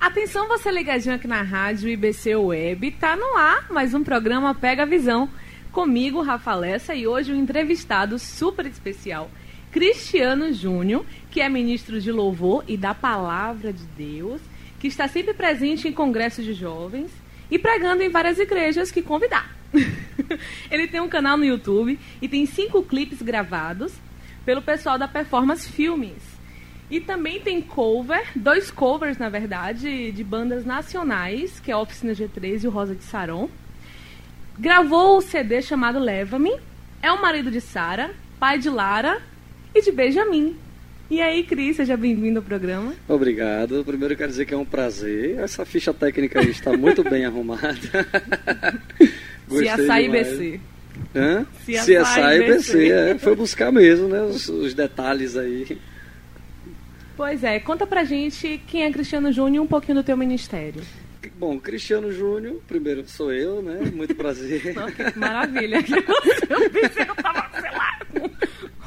Atenção você ligadinho aqui na rádio IBC Web, tá no ar mais um programa Pega a Visão. Comigo, Rafa Lessa, e hoje um entrevistado super especial, Cristiano Júnior, que é ministro de Louvor e da Palavra de Deus, que está sempre presente em congressos de jovens e pregando em várias igrejas que convidar. Ele tem um canal no YouTube e tem cinco clipes gravados pelo pessoal da Performance Filmes. E também tem cover, dois covers, na verdade, de bandas nacionais, que é a Oficina G3 e o Rosa de Saron. Gravou o CD chamado Leva-me. É o marido de Sara, pai de Lara e de Benjamin. E aí, Cris, seja bem-vindo ao programa. Obrigado. Primeiro quero dizer que é um prazer. Essa ficha técnica aí está muito bem arrumada. Gostei CSI IBC. Hã? CSI IBC, é. Foi buscar mesmo, né? Os, os detalhes aí. Pois é, conta pra gente quem é Cristiano Júnior e um pouquinho do teu ministério. Bom, Cristiano Júnior, primeiro sou eu, né? Muito prazer. Não, que maravilha. Eu pensei que eu tava, sei lá,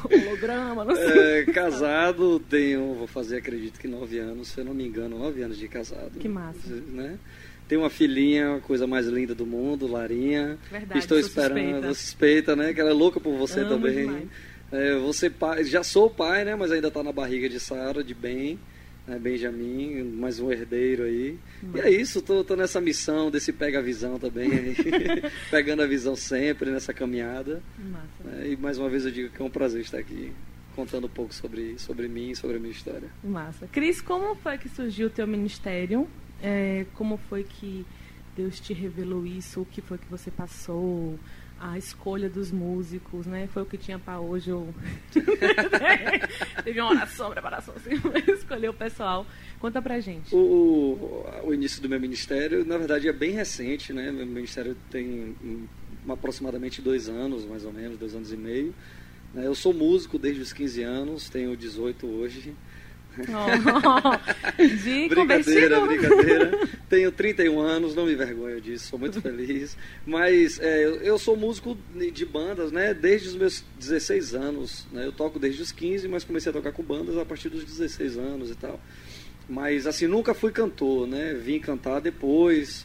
com holograma, não sei. É, casado, tenho, vou fazer, acredito que nove anos, se eu não me engano, nove anos de casado. Que massa. Né? Tenho uma filhinha, a coisa mais linda do mundo, Larinha. Verdade, Estou esperando, suspeita. suspeita, né? Que ela é louca por você Amo também. demais. É, você pai, já sou pai, né? Mas ainda está na barriga de Sara, de bem, né, Benjamin, mais um herdeiro aí. E é isso, tô, tô nessa missão desse pega a visão também, aí. pegando a visão sempre nessa caminhada. Massa. né, e mais uma vez eu digo que é um prazer estar aqui contando um pouco sobre, sobre mim e sobre a minha história. Massa. Cris, como foi que surgiu o teu ministério? É, como foi que Deus te revelou isso? O que foi que você passou? A escolha dos músicos, né? Foi o que tinha para hoje. Eu... Teve uma oração, preparação, assim, escolher o pessoal. Conta pra gente. O, o, o início do meu ministério, na verdade, é bem recente, né? Meu ministério tem aproximadamente dois anos, mais ou menos, dois anos e meio. né, Eu sou músico desde os 15 anos, tenho 18 hoje. Oh, de Brincadeira, brincadeira. Tenho 31 anos, não me envergonho disso, sou muito feliz. Mas é, eu sou músico de bandas, né? Desde os meus 16 anos. Né? Eu toco desde os 15, mas comecei a tocar com bandas a partir dos 16 anos e tal. Mas assim, nunca fui cantor, né? Vim cantar depois,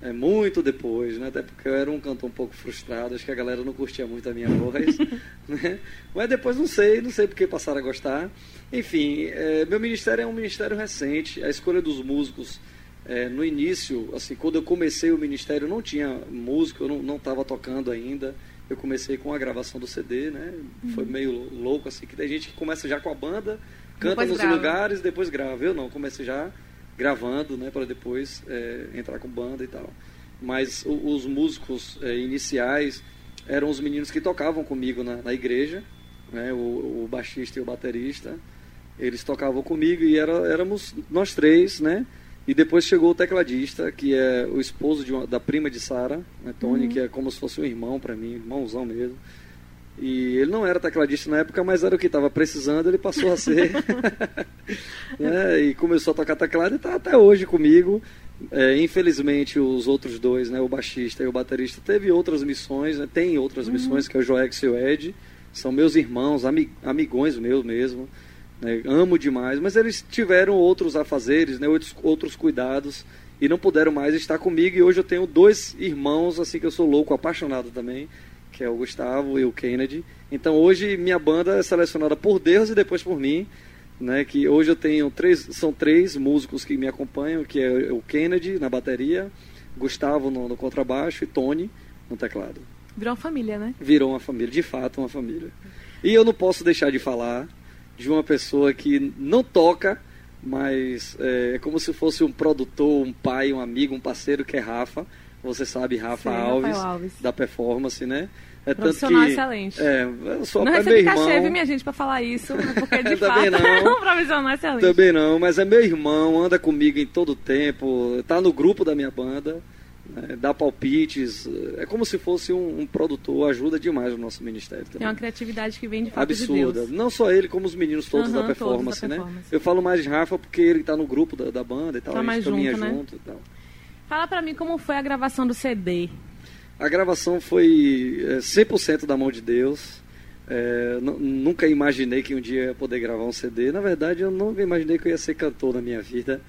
é, muito depois, né? Até porque eu era um cantor um pouco frustrado, acho que a galera não curtia muito a minha voz, né? Mas depois não sei, não sei porque passaram a gostar. Enfim, é, meu ministério é um ministério recente, a escolha dos músicos é, no início, assim, quando eu comecei o ministério não tinha músico, eu não estava tocando ainda. Eu comecei com a gravação do CD, né? Foi meio louco, assim, que tem gente que começa já com a banda, canta Depois nos grava. lugares, depois grava. Eu não, comecei já gravando, né, para depois é, entrar com banda e tal. Mas o- os músicos é, iniciais eram os meninos que tocavam comigo na, na igreja, né, o, o baixista e o baterista. Eles tocavam comigo e era, éramos nós três, né? E depois chegou o tecladista, que é o esposo uma- da prima de Sara, né, Tony, que é como se fosse um irmão para mim, irmãozão mesmo. E ele não era tecladista na época, mas era o que estava precisando, ele passou a ser. né, e começou a tocar teclado e está até hoje comigo. É, infelizmente, os outros dois, né, o baixista e o baterista, teve outras missões, né, tem outras missões, que é o Joex e o Ed. São meus irmãos, ami- amigões meus mesmo. Né, amo demais, mas eles tiveram outros afazeres, né, outros, outros cuidados e não puderam mais estar comigo. E hoje eu tenho dois irmãos, assim que eu sou louco, apaixonado também, que é o Gustavo e o Kennedy. Então hoje minha banda é selecionada por Deus e depois por mim, né? Que hoje eu tenho três, são três músicos que me acompanham, que é o Kennedy na bateria, Gustavo no, no contrabaixo e Tony no teclado. Virou uma família, né? Virou uma família, de fato uma família. E eu não posso deixar de falar de uma pessoa que não toca, mas é, é como se fosse um produtor, um pai, um amigo, um parceiro, que é Rafa. Você sabe, Rafa Sim, Alves, Alves. da performance, né? É Profissional excelente. É, eu sou não recebi meu cachê, minha gente, pra falar isso, né? porque de fato não. é um profissional excelente. Também não, mas é meu irmão, anda comigo em todo o tempo, tá no grupo da minha banda, né, dá palpites, é como se fosse um, um produtor, ajuda demais o nosso ministério também. uma criatividade que vem de fato de Absurda. Deus. Não só ele, como os meninos todos Aham, da performance, todos da né? performance. Eu falo mais de Rafa porque ele tá no grupo da, da banda e tal, Tá a gente mais caminha junto, né? junto e tal. Fala pra mim como foi a gravação do CD. A gravação foi é, 100% da mão de Deus. É, nunca imaginei que um dia ia poder gravar um CD. Na verdade, eu nunca imaginei que eu ia ser cantor na minha vida.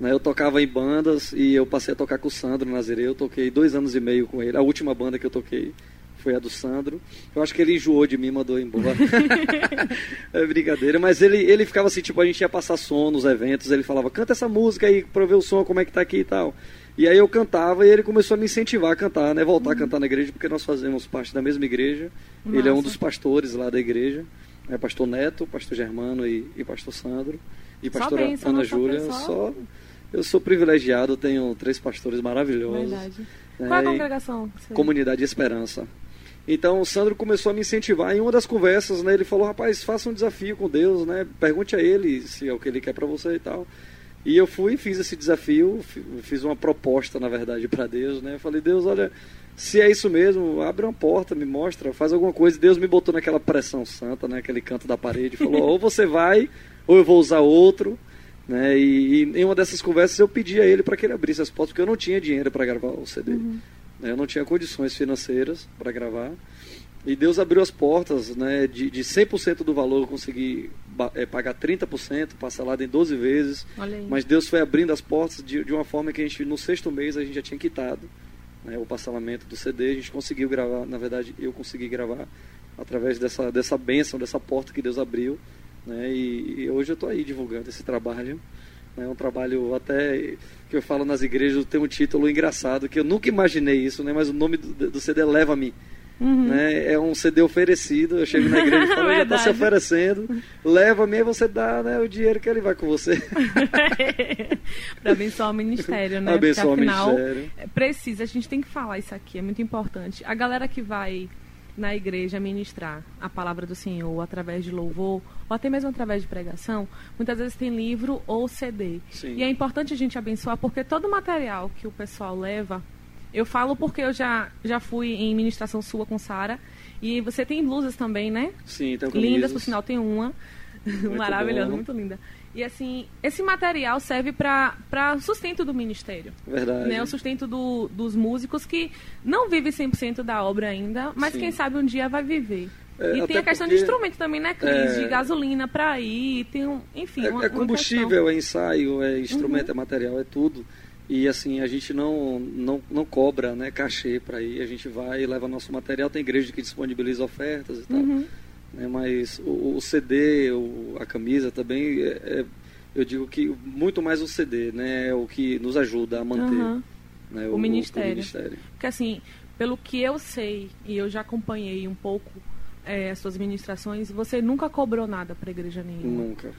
Né? Eu tocava em bandas e eu passei a tocar com o Sandro Nazirê. Eu toquei dois anos e meio com ele. A última banda que eu toquei foi a do Sandro. Eu acho que ele enjoou de mim, mandou embora. é brincadeira, mas ele, ele ficava assim, tipo, a gente ia passar som nos eventos, ele falava, canta essa música aí pra ver o som, como é que tá aqui e tal. E aí eu cantava e ele começou a me incentivar a cantar, né? Voltar uhum. a cantar na igreja, porque nós fazemos parte da mesma igreja. Nossa. Ele é um dos pastores lá da igreja. É pastor Neto, pastor Germano e, e pastor Sandro. E pastora Ana Júlia. Só, eu sou privilegiado, tenho três pastores maravilhosos. Verdade. Né? Qual é a congregação? Comunidade Esperança. Então o Sandro começou a me incentivar. Em uma das conversas, né, ele falou: rapaz, faça um desafio com Deus, né? Pergunte a ele se é o que ele quer para você e tal. E eu fui, fiz esse desafio, fiz uma proposta, na verdade, para Deus, né? Eu falei: Deus, olha, se é isso mesmo, abre uma porta, me mostra, faz alguma coisa. Deus me botou naquela pressão santa, né? Aquele canto da parede, falou: ou você vai, ou eu vou usar outro. Né? E, e em uma dessas conversas eu pedi a ele para que ele abrisse as portas, porque eu não tinha dinheiro para gravar o CD. Uhum. Né? Eu não tinha condições financeiras para gravar. E Deus abriu as portas, né, de, de 100% do valor eu consegui é, pagar 30%, parcelado em 12 vezes. Mas Deus foi abrindo as portas de, de uma forma que a gente, no sexto mês, a gente já tinha quitado né, o parcelamento do CD. A gente conseguiu gravar, na verdade, eu consegui gravar através dessa, dessa bênção, dessa porta que Deus abriu. Né, e, e hoje eu estou aí divulgando esse trabalho. É um trabalho até que eu falo nas igrejas, tem um título engraçado, que eu nunca imaginei isso, né? mas o nome do, do CD Leva-me. Uhum. Né? É um CD oferecido, eu chego na igreja e falo, já está se oferecendo, leva-me e você dá né, o dinheiro que ele vai com você. Para abençoar o ministério, né? Abençoar Porque, afinal, o ministério. Precisa, a gente tem que falar isso aqui, é muito importante. A galera que vai na igreja ministrar a palavra do Senhor através de louvor, ou até mesmo através de pregação, muitas vezes tem livro ou CD. Sim. E é importante a gente abençoar, porque todo o material que o pessoal leva, eu falo porque eu já, já fui em ministração sua com Sara, e você tem blusas também, né? Sim, tem Lindas, por sinal, tem uma. Maravilhosa, muito linda. E assim, esse material serve para sustento do ministério. Verdade. Né? O sustento do, dos músicos que não vivem 100% da obra ainda, mas Sim. quem sabe um dia vai viver. É, e tem a questão porque, de instrumento também, né, Cris? É, de gasolina para ir, tem um, enfim. É, uma, é combustível, é ensaio, é instrumento, uhum. é material, é tudo. E assim, a gente não, não, não cobra né, cachê para ir, a gente vai e leva nosso material. Tem igreja que disponibiliza ofertas e tal. Uhum. Né, mas o, o CD, o, a camisa também, é, é, eu digo que muito mais o CD, né? É o que nos ajuda a manter uhum. né, o, o, ministério. o, ministério. Porque assim, pelo que eu sei, e eu já acompanhei um pouco é, as suas ministrações, você nunca cobrou nada para igreja nenhuma. Nunca.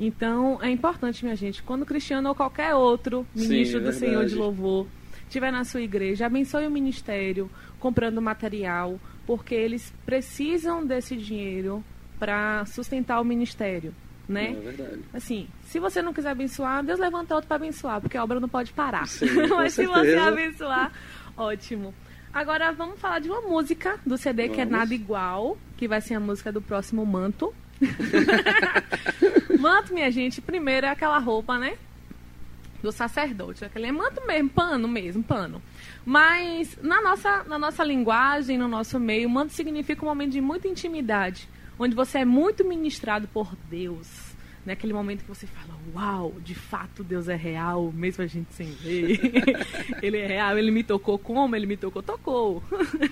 Então, é importante, minha gente, quando o Cristiano ou qualquer outro ministro Sim, do Senhor de louvor estiver na sua igreja, abençoe o ministério, comprando material, porque eles precisam desse dinheiro para sustentar o ministério. Né? É verdade. Assim, se você não quiser abençoar, Deus levanta outro para abençoar, porque a obra não pode parar. Sim, Mas se você abençoar, ótimo. Agora vamos falar de uma música do CD vamos. que é Nada Igual, que vai ser a música do próximo Manto. manto, minha gente, primeiro é aquela roupa, né? Do sacerdote. Aquele é manto mesmo, pano mesmo, pano. Mas na nossa, na nossa linguagem, no nosso meio, manto significa um momento de muita intimidade, onde você é muito ministrado por Deus. Naquele momento que você fala, uau, de fato Deus é real, mesmo a gente sem ver. ele é real, ele me tocou como? Ele me tocou, tocou.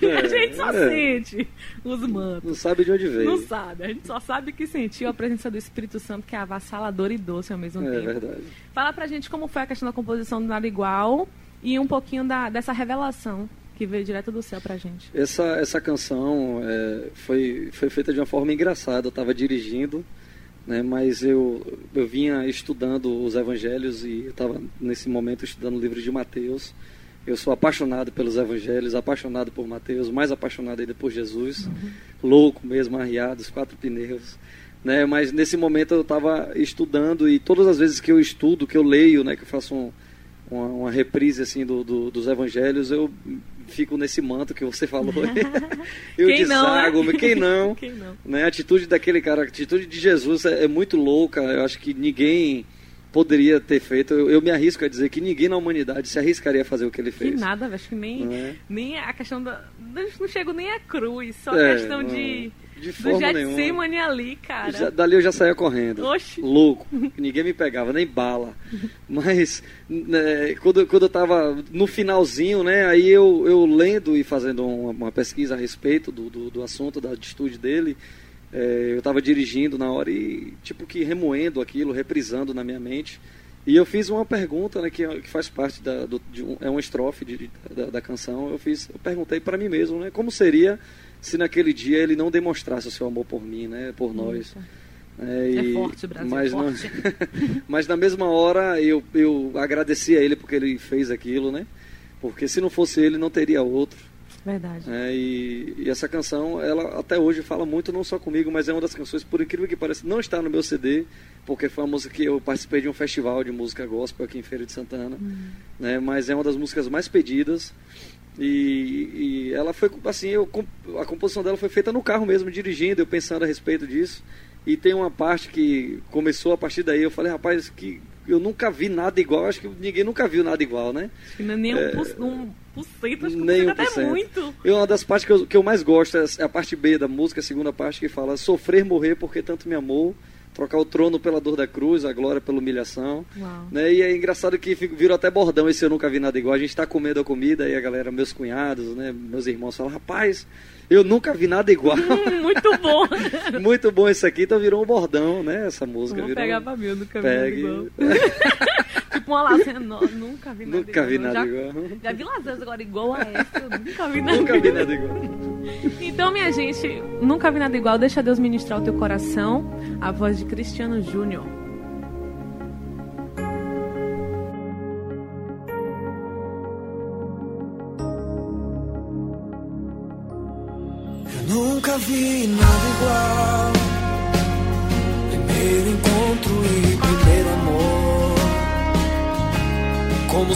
É, a gente só é. sente os mantos. Não sabe de onde veio. Não sabe, a gente só sabe que sentiu a presença do Espírito Santo, que é avassalador e doce ao mesmo é, tempo. É verdade. Fala pra gente como foi a questão da composição do Nada Igual e um pouquinho da, dessa revelação que veio direto do céu pra gente. Essa, essa canção é, foi, foi feita de uma forma engraçada. Eu estava dirigindo, né, mas eu, eu vinha estudando os evangelhos e estava nesse momento estudando o livro de Mateus. Eu sou apaixonado pelos evangelhos, apaixonado por Mateus, mais apaixonado ainda por Jesus. Uhum. Louco mesmo, arriado, os quatro pneus. Né, mas nesse momento eu estava estudando e todas as vezes que eu estudo, que eu leio, né, que eu faço um uma, uma reprise assim do, do, dos evangelhos, eu fico nesse manto que você falou. eu quem desago, não, né? quem não? quem não? Né? A atitude daquele cara, a atitude de Jesus é, é muito louca. Eu acho que ninguém poderia ter feito. Eu, eu, me arrisco a dizer que ninguém na humanidade se arriscaria a fazer o que ele fez. Que nada, acho que nem, é? nem a questão da. Não chego nem a cruz, só a é, questão de De forma do. Getsemane ali, cara. Já- dali eu já saía correndo. Oxi. Louco. Ninguém me pegava, nem bala. Mas né, quando, quando eu tava no finalzinho, né? Aí eu, eu lendo e fazendo uma, uma pesquisa a respeito do, do, do assunto da atitude dele, é, eu tava dirigindo na hora e tipo que remoendo aquilo, reprisando na minha mente. E eu fiz uma pergunta, né, que, que faz parte da, do, um, é uma estrofe de- da, da canção. Eu fiz, eu perguntei para mim mesmo, né, como seria se naquele dia ele não demonstrasse o seu amor por mim, né, por nós. É, É e- forte o Brasil, mas, não- forte. mas na mesma hora eu, eu agradeci a ele porque ele fez aquilo, né? Porque se não fosse ele, não teria outro. Verdade. né? E, e essa canção, ela até hoje fala muito, não só comigo, mas é uma das canções, por incrível que pareça, não está no meu CD, porque foi uma música que eu participei de um festival de música gospel aqui em Feira de Santana, né? Mas é uma das músicas mais pedidas. E, e ela foi assim, eu, a composição dela foi feita no carro mesmo, dirigindo, eu pensando a respeito disso. E tem uma parte que começou a partir daí, eu falei, rapaz, que eu nunca vi nada igual, acho que ninguém nunca viu nada igual, né? É nem um, por, um por cento, acho que Nem um até cento. muito. E uma das partes que eu, que eu mais gosto é é a parte B da música, a segunda parte que fala sofrer, morrer porque tanto me amou, trocar o trono pela dor da cruz, a glória pela humilhação. Uau. Né? E é engraçado que virou até bordão esse eu nunca vi nada igual. A gente tá comendo a comida e a galera, meus cunhados, né, meus irmãos falam, rapaz, eu nunca vi nada igual. Hum, muito bom. Muito bom esse aqui, então virou um bordão, né? Essa música. Vou virou... pegar pra mim, eu nunca vi nada Pegue. igual. tipo uma lasanha, não, nunca vi nada Nunca igual. vi nada já, igual. Já vi lasanhas agora igual a essa, eu nunca vi nada Nunca vi igual. nada igual. Então, minha gente, nunca vi nada igual. Deixa Deus ministrar o teu coração. A voz de Cristiano Júnior. Eu nunca vi nada igual. Primeiro encontro e primeiro amor. Como o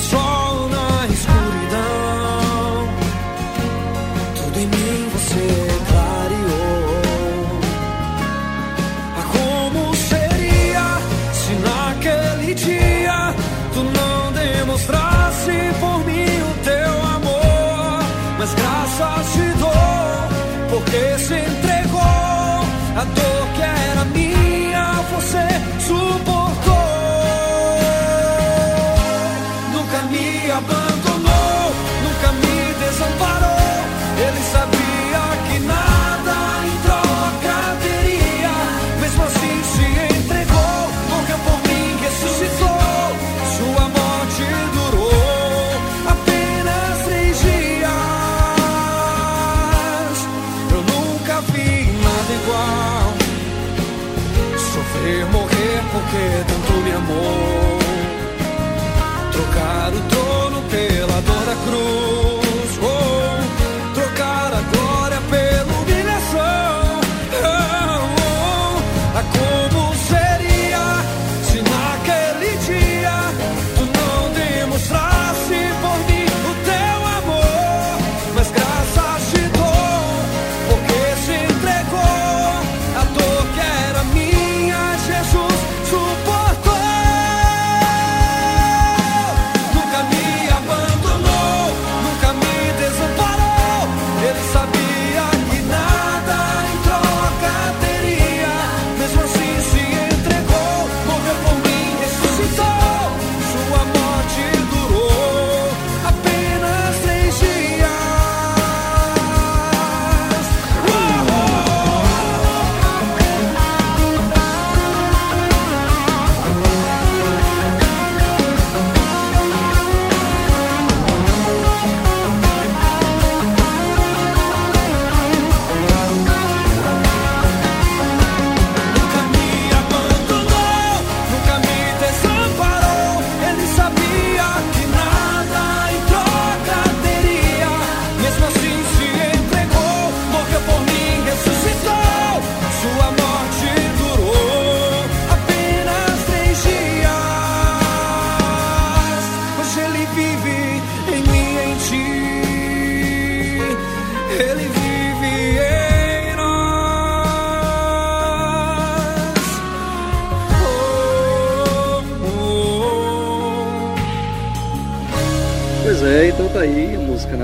morrer porque tanto me amou.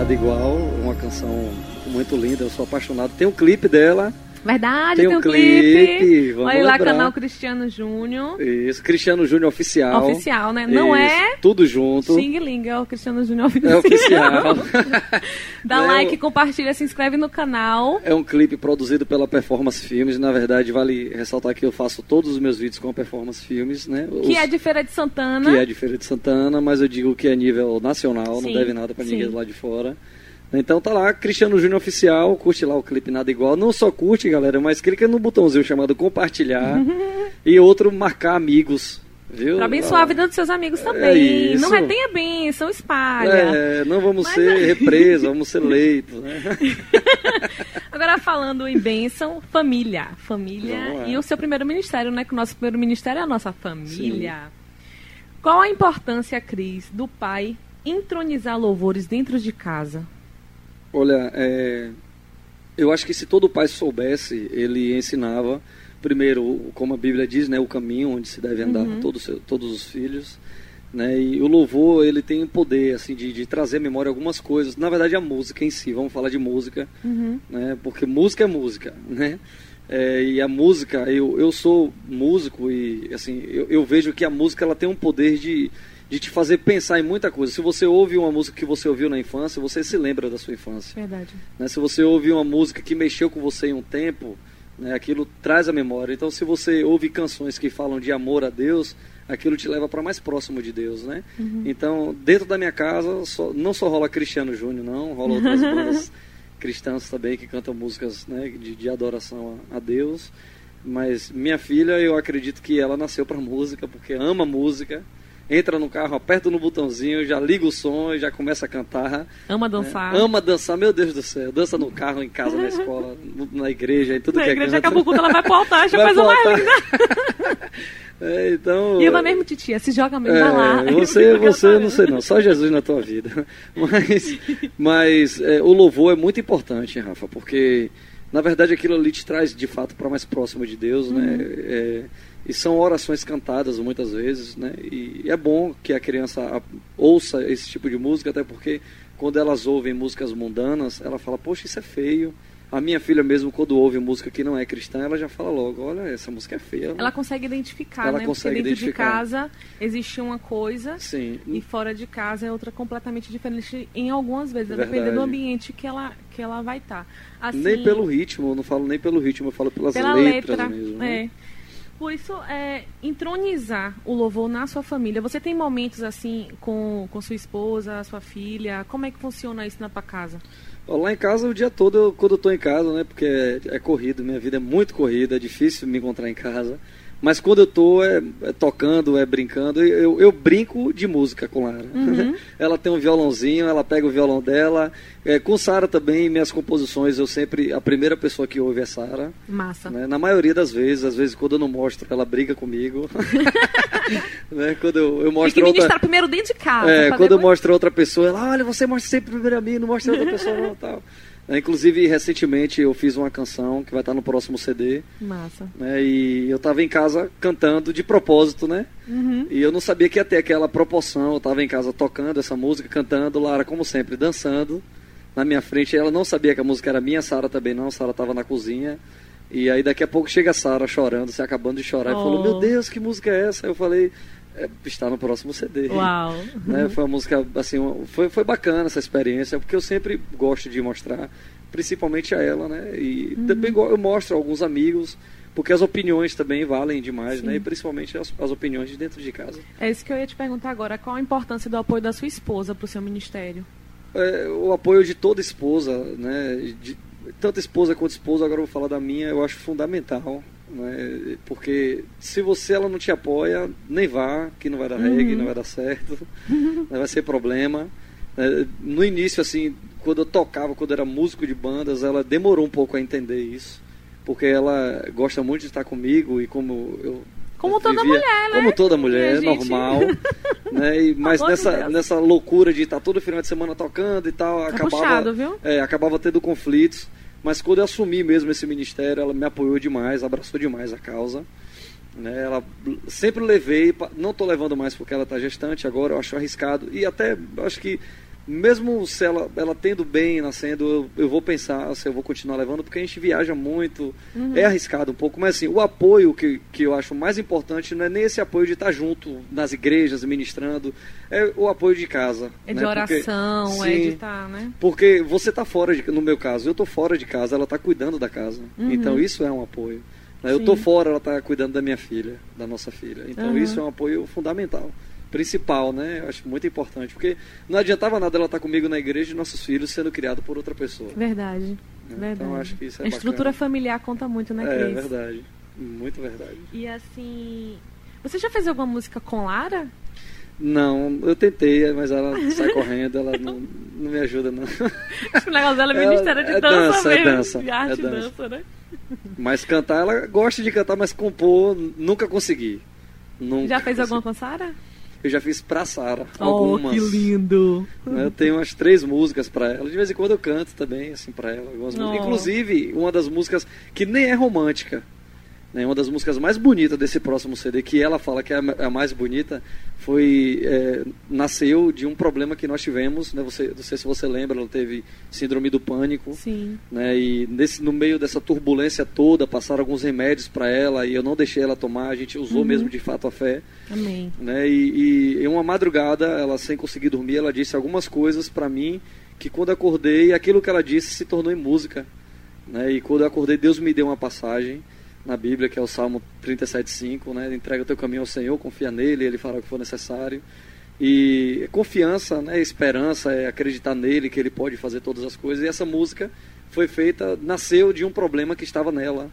Nada Igual, uma canção muito linda, eu sou apaixonado. Tem um clipe dela, Verdade, Tem tem, um um clipe. clipe, vamos Olha lá, lembrar. canal Cristiano Júnior. Isso, Cristiano Júnior Oficial. Oficial, né? Não Isso, é Tudo junto. Xing Ling, é o Cristiano Júnior oficial. É oficial. Dá É like, o- compartilha, se inscreve no canal. É um clipe produzido pela Performance Filmes. Na verdade, vale ressaltar que eu faço todos os meus vídeos com a Performance Filmes, né? Que Os- é de Feira de Santana. que é de Feira de Santana, mas eu digo que é nível nacional, não Sim, deve nada pra ninguém lá de fora. Então tá lá, Cristiano Júnior Oficial, curte lá o clipe Nada Igual. Não só curte, galera, mas clica no botãozinho chamado compartilhar e outro marcar amigos, viu? Pra abençoar a vida dos seus amigos É também. isso. não retenha bênção, espalha. É, não vamos Mas ser é- represa, vamos ser leitos, né? Agora falando em bênção, família. Família e o seu primeiro ministério, né? Que o nosso primeiro ministério é a nossa família. Qual a importância, Cris, do pai entronizar louvores dentro de casa? Olha, é, eu acho que se todo pai soubesse, ele ensinava, primeiro, como a Bíblia diz, né, o caminho onde se deve andar todos, seu- todos os filhos. Né, e o louvor, ele tem o poder assim, de, de trazer à memória algumas coisas. Na verdade, a música em si, vamos falar de música, né, porque música é música. Né? É, e a música, eu, eu sou músico e assim, eu, eu vejo que a música ela tem um poder de, de te fazer pensar em muita coisa. Se você ouve uma música que você ouviu na infância, você se lembra da sua infância. Verdade. Né? Se você ouve uma música que mexeu com você em um tempo, né, aquilo traz a memória. Então, se você ouve canções que falam de amor a Deus, aquilo te leva para mais próximo de Deus, né? Então, dentro da minha casa, só- não só rola Cristiano Júnior, não, rola outras bandas cristãs também que cantam músicas né, de, de adoração a, a Deus. Mas minha filha, eu acredito que ela nasceu para música, porque ama música. Entra no carro, aperta no botãozinho, já liga o som e já começa a cantar. Ama dançar. É, ama dançar, meu Deus do céu. Dança no carro, em casa, na escola, na igreja, em tudo Na que é igreja canto. acabou ela vai pro altar, acha coisa mais linda. É, então, E eu mesmo, titia, se joga mesmo, é, vai lá. Você, você, eu não sei não, só Jesus na tua vida. Mas, mas é, o louvor é muito importante, Rafa, porque na verdade aquilo ali te traz de fato para mais próximo de Deus, né? É, e são orações cantadas muitas vezes, né? E é bom que a criança ouça esse tipo de música, até porque quando elas ouvem músicas mundanas, ela fala, poxa, isso é feio. A minha filha mesmo, quando ouve música que não é cristã, ela já fala logo, olha, essa música é feia. Ela consegue identificar, Ela né? consegue Porque dentro identificar. de casa existe uma coisa Sim, e fora de casa é outra completamente diferente em algumas vezes, Verdade. depender do ambiente que ela, que ela vai estar. Assim, Nem pelo ritmo, eu não falo nem pelo ritmo, eu falo pelas pela letras letra. mesmo. né? É. Por isso, é, entronizar o louvor na sua família. Você tem momentos assim com, com sua esposa, sua filha? Como é que funciona isso na tua casa? Lá em casa, o dia todo, eu, quando eu tô em casa, né? Porque é, é corrido, minha vida é muito corrida, é difícil me encontrar em casa. Mas quando eu tô é, é tocando, é brincando, eu, eu brinco de música com Lara. Uhum. ela tem um violãozinho, ela pega o violão dela. É, com Sara também, minhas composições, eu sempre. A primeira pessoa que ouve é Sara. Massa. Né? Na maioria das vezes, às vezes quando eu não mostro, ela briga comigo. né? Quando eu, eu Tem mostro que outra. ministrar primeiro dentro de casa. É, quando eu depois- mostro a outra pessoa, ela, olha, você mostra sempre primeiro a mim, não mostra a outra pessoa não, tal. É, inclusive, recentemente eu fiz uma canção que vai estar no próximo CD, Massa. né, e eu estava em casa cantando de propósito, né? Uhum. E eu não sabia que ia ter aquela proporção, eu estava em casa tocando essa música, cantando, Lara, como sempre, dançando na minha frente. Ela não sabia que a música era minha, Sara também não, Sara estava na cozinha. E aí daqui a pouco chega a Sara chorando, se acabando de chorar, e falou, Oh. meu Deus, que música é essa? Eu falei, "É, está no próximo CD Uau. né? Foi uma música, assim, foi, foi bacana essa experiência, porque eu sempre gosto de mostrar, principalmente a ela, né? E também go- eu mostro a alguns amigos, porque as opiniões também valem demais, né? E principalmente as, as opiniões de dentro de casa. É isso que eu ia te perguntar agora. Qual a importância do apoio da sua esposa para o seu ministério? É, o apoio de toda esposa, né? De, tanto esposa quanto esposa, agora eu vou falar da minha, eu acho fundamental. Né? Porque se você ela não te apoia, nem vá, que não vai dar reggae, não vai dar certo, vai ser problema. É, no início, assim, quando eu tocava, quando eu era músico de bandas, ela demorou um pouco a entender isso. Porque ela gosta muito de estar comigo e como eu. Como toda vivia- mulher, né? Como toda mulher, gente. normal. né? E, mas amor de nessa, Deus. nessa loucura de estar todo final de semana tocando e tal, acabava, puxado, é, acabava tendo conflitos. Mas quando eu assumi mesmo esse ministério, ela me apoiou demais, abraçou demais a causa. Né? Ela sempre levei, não estou levando mais porque ela está gestante agora, eu acho arriscado. E até acho que mesmo se ela, ela tendo bem, nascendo, eu, eu vou pensar se eu vou continuar levando, porque a gente viaja muito, Uhum. é arriscado um pouco, mas assim, o apoio que, que eu acho mais importante não é nem esse apoio de estar junto nas igrejas, ministrando, é o apoio de casa. É de né? Porque- oração, é Sim. de estar, né? Porque você está fora de, no meu caso, eu estou fora de casa, ela está cuidando da casa. Então isso é um apoio. né? Eu Uhum. Estou fora, ela está cuidando da minha filha, da nossa filha. Então Uhum. isso é um apoio fundamental, principal, né? Eu acho muito importante, porque não adiantava nada ela estar comigo na igreja e nossos filhos sendo criados por outra pessoa. Verdade. né? Verdade. Então acho que isso é a estrutura bacana. familiar conta muito, né, É Cris? verdade, muito verdade. E assim. Você já fez alguma música com Lara? Não, eu tentei, mas ela sai correndo, ela não, não me ajuda não. Acho que o negócio dela é ministério de é dança, dança, é mesmo. dança, de arte é e dança. dança, né? Mas cantar, ela gosta de cantar, mas compor, nunca consegui. Nunca Já fez consegui. alguma com Sara? Eu já fiz pra Sara, Oh, algumas. que lindo! né? Eu tenho umas três músicas pra ela. De vez em quando eu canto também, assim, pra ela. Oh. Inclusive, uma das músicas que nem é romântica. Né? Uma das músicas mais bonitas desse próximo CD, que ela fala que é a ma- a mais bonita, foi é, nasceu de um problema que nós tivemos. Né? Você, não sei se você lembra, ela teve síndrome do pânico. Sim. né? E nesse, no meio dessa turbulência toda, passaram alguns remédios para ela e eu não deixei ela tomar. A gente usou Uhum. mesmo de fato a fé, Amém. né? E, e em uma madrugada, ela sem conseguir dormir, ela disse algumas coisas para mim que quando acordei, aquilo que ela disse se tornou em música, né? E quando eu acordei, Deus me deu uma passagem na Bíblia, que é o Salmo 37:5, né? Entrega o teu caminho ao Senhor, confia nele, ele fará o que for necessário. E confiança, né, esperança é acreditar nele que ele pode fazer todas as coisas. E essa música foi feita, nasceu de um problema que estava nela.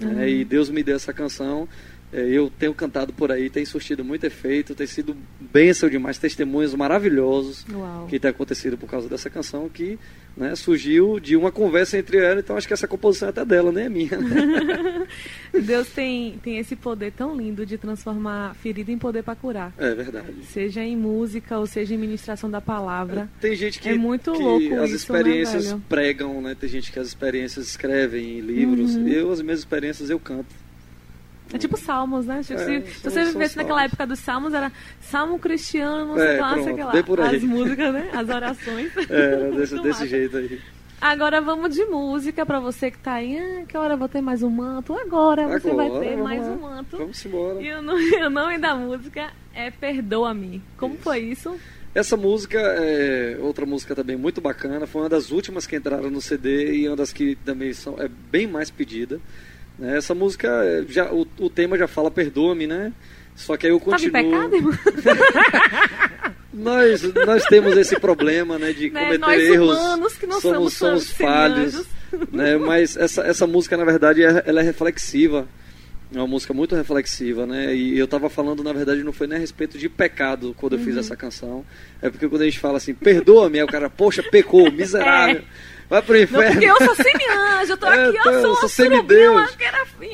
né, e Deus me deu essa canção. É, eu tenho cantado por aí, tem surtido muito efeito, tem sido bênção demais, testemunhos maravilhosos Uau. que tem acontecido por causa dessa canção que né, surgiu de uma conversa entre ela. Então acho que essa composição é até dela, nem é minha. né? Deus tem, tem esse poder tão lindo de transformar ferida em poder para curar. é verdade. Seja em música ou seja em ministração da palavra. Tem gente que, É muito que louco as isso, né, experiências velho? pregam, né? Tem gente que as experiências escrevem em livros. Uhum. Eu, as minhas experiências, eu canto. É tipo salmos, né? Tipo, É, se, você vivesse naquela salmos. época dos salmos, era salmo cristiano, sei É, sei pronto, que lá. As músicas, né? As orações. É, era desse, desse jeito aí. Agora vamos de música pra você que tá aí. Ah, que hora eu vou ter mais um manto? Agora, você Agora, vai ter mais lá. um manto. Vamos embora. E o nome, o nome da música é Perdoa-me. Como Isso. foi isso? Essa música é outra música também muito bacana. Foi uma das últimas que entraram no CD e uma das que também são, é bem mais pedida. Né? Essa música, é, já, o, o tema já fala perdoa-me, né? Só que aí eu em continuo. pecado, irmão? Nós, nós temos esse problema, né, de Né? cometer Nós erros. humanos que não somos, somos somos falhos, né? Mas essa, essa música, na verdade, é- ela é reflexiva. É uma música muito reflexiva, né? E eu tava falando, na verdade, não foi nem a respeito de pecado quando eu Uhum. fiz essa canção. É porque quando a gente fala assim, perdoa-me, aí o cara, poxa, pecou, miserável. Vai pro É. Não, inferno. porque eu sou semi-anjo, eu tô É, aqui, eu eu sou sou semideus.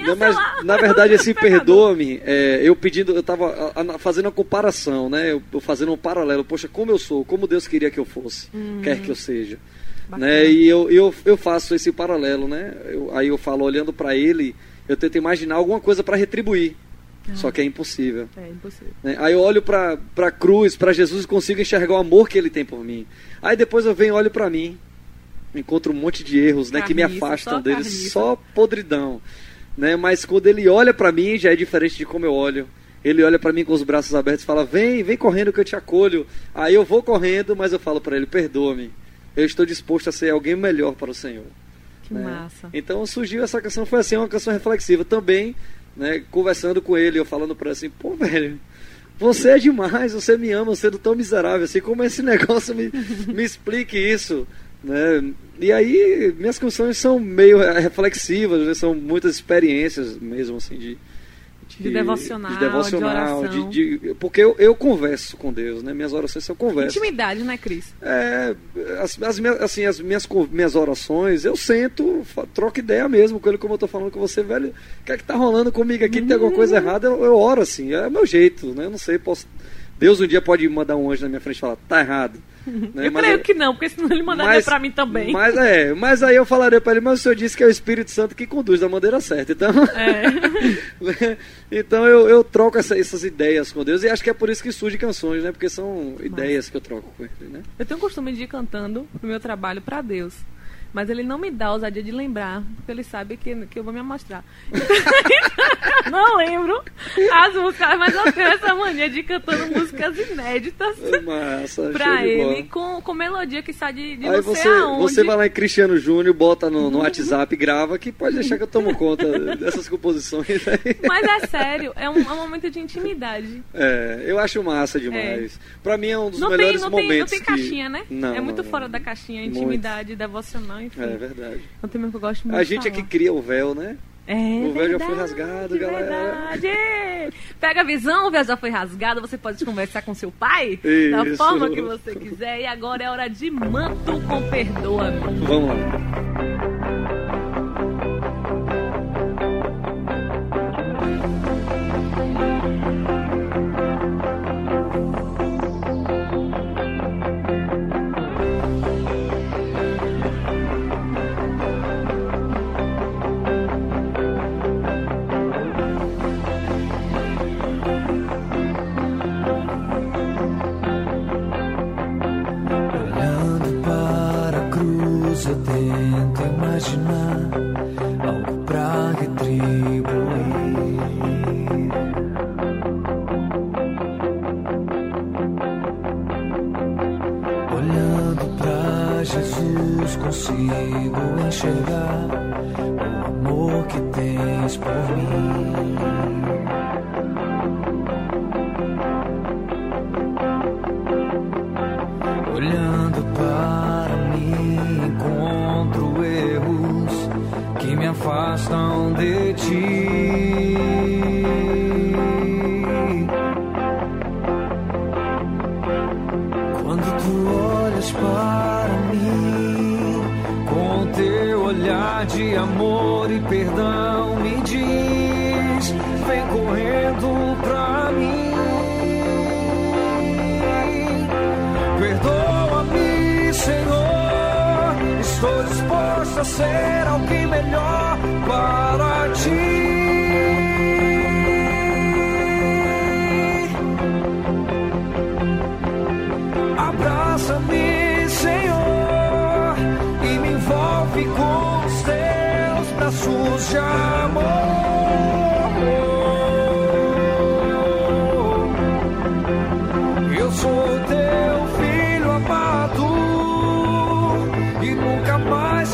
Não, mas, na verdade, assim, perdoa-me. é, eu pedindo, eu tava a- a- fazendo uma comparação, né? Eu, eu fazendo um paralelo. Poxa, como eu sou, como Deus queria que eu fosse, quer que eu seja. Bacana. Né? E eu, eu, eu faço esse paralelo, né? Eu- aí eu falo, olhando para ele, eu tento imaginar alguma coisa para retribuir. Só que é impossível. É impossível. né? Aí eu olho para a cruz, para Jesus e consigo enxergar o amor que ele tem por mim. Aí depois eu venho e olho para mim, encontro um monte de erros né, que me afastam dele, só podridão. Né? Mas quando ele olha para mim, já é diferente de como eu olho. Ele olha para mim com os braços abertos e fala: Vem, vem correndo que eu te acolho. Aí eu vou correndo, mas eu falo para ele: Perdoa-me. Eu estou disposto a ser alguém melhor para o Senhor. Que né? massa. Então surgiu essa canção, foi assim, uma canção reflexiva também, né? Conversando com ele, eu falando pra ele assim, pô, velho, você é demais, você me ama sendo tão miserável assim, como esse negócio me, me explique isso, né? E aí minhas canções são meio reflexivas, né? são muitas experiências mesmo assim de De devocional, de, devocional, de oração. de- de- porque eu, eu converso com Deus, né? Minhas orações são conversas. Intimidade, né, Cris? É, as, as minhas, assim, as minhas, minhas orações, eu sento, troco ideia mesmo com ele, como eu tô falando com você, velho. O que é que tá rolando comigo aqui? Tem alguma coisa errada? Eu, eu oro assim, é o meu jeito, né? Eu não sei, posso Deus um dia pode mandar um anjo na minha frente e falar, tá errado. Né? Eu Mas creio eu- que não, porque senão ele mandaria mas- pra mim também. Mas é, mas aí eu falaria para ele, mas o senhor disse que é o Espírito Santo que conduz da maneira certa. Então, É. então eu, eu troco essa- essas ideias com Deus e acho que é por isso que surgem canções, né? Porque são ideias que eu troco com ele, né? Eu tenho o costume de ir cantando o meu trabalho pra Deus. Mas ele não me dá a ousadia de lembrar, porque ele sabe que, que eu vou me amostrar. não lembro as músicas, mas eu tenho essa mania de cantando músicas inéditas Massa, pra ele, com, com melodia que sai de, de Aí não você, aonde. você vai lá em Cristiano Júnior, bota no, no WhatsApp, grava, que pode deixar que eu tomo conta dessas composições aí. Mas é sério, é um, é um momento de intimidade. É, eu acho massa demais. Pra mim é um dos Não tem, melhores não, tem, não momentos. tem que- caixinha, né? Não, é muito não, fora não. da caixinha, Muito. intimidade, devocional, enfim. É verdade. É um tema que eu gosto muito A gente é falar. que cria o véu, né? É O véu já foi verdade, rasgado, galera. Verdade. Pega a visão, o véu já foi rasgado. Você pode conversar com seu pai da Isso. forma que você quiser. E agora é hora de manto com perdoa-me. Vamos lá. Eu tento imaginar algo pra retribuir. Olhando pra Jesus, consigo enxergar o amor que tens por mim.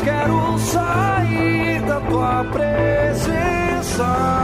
Quero sair da tua presença.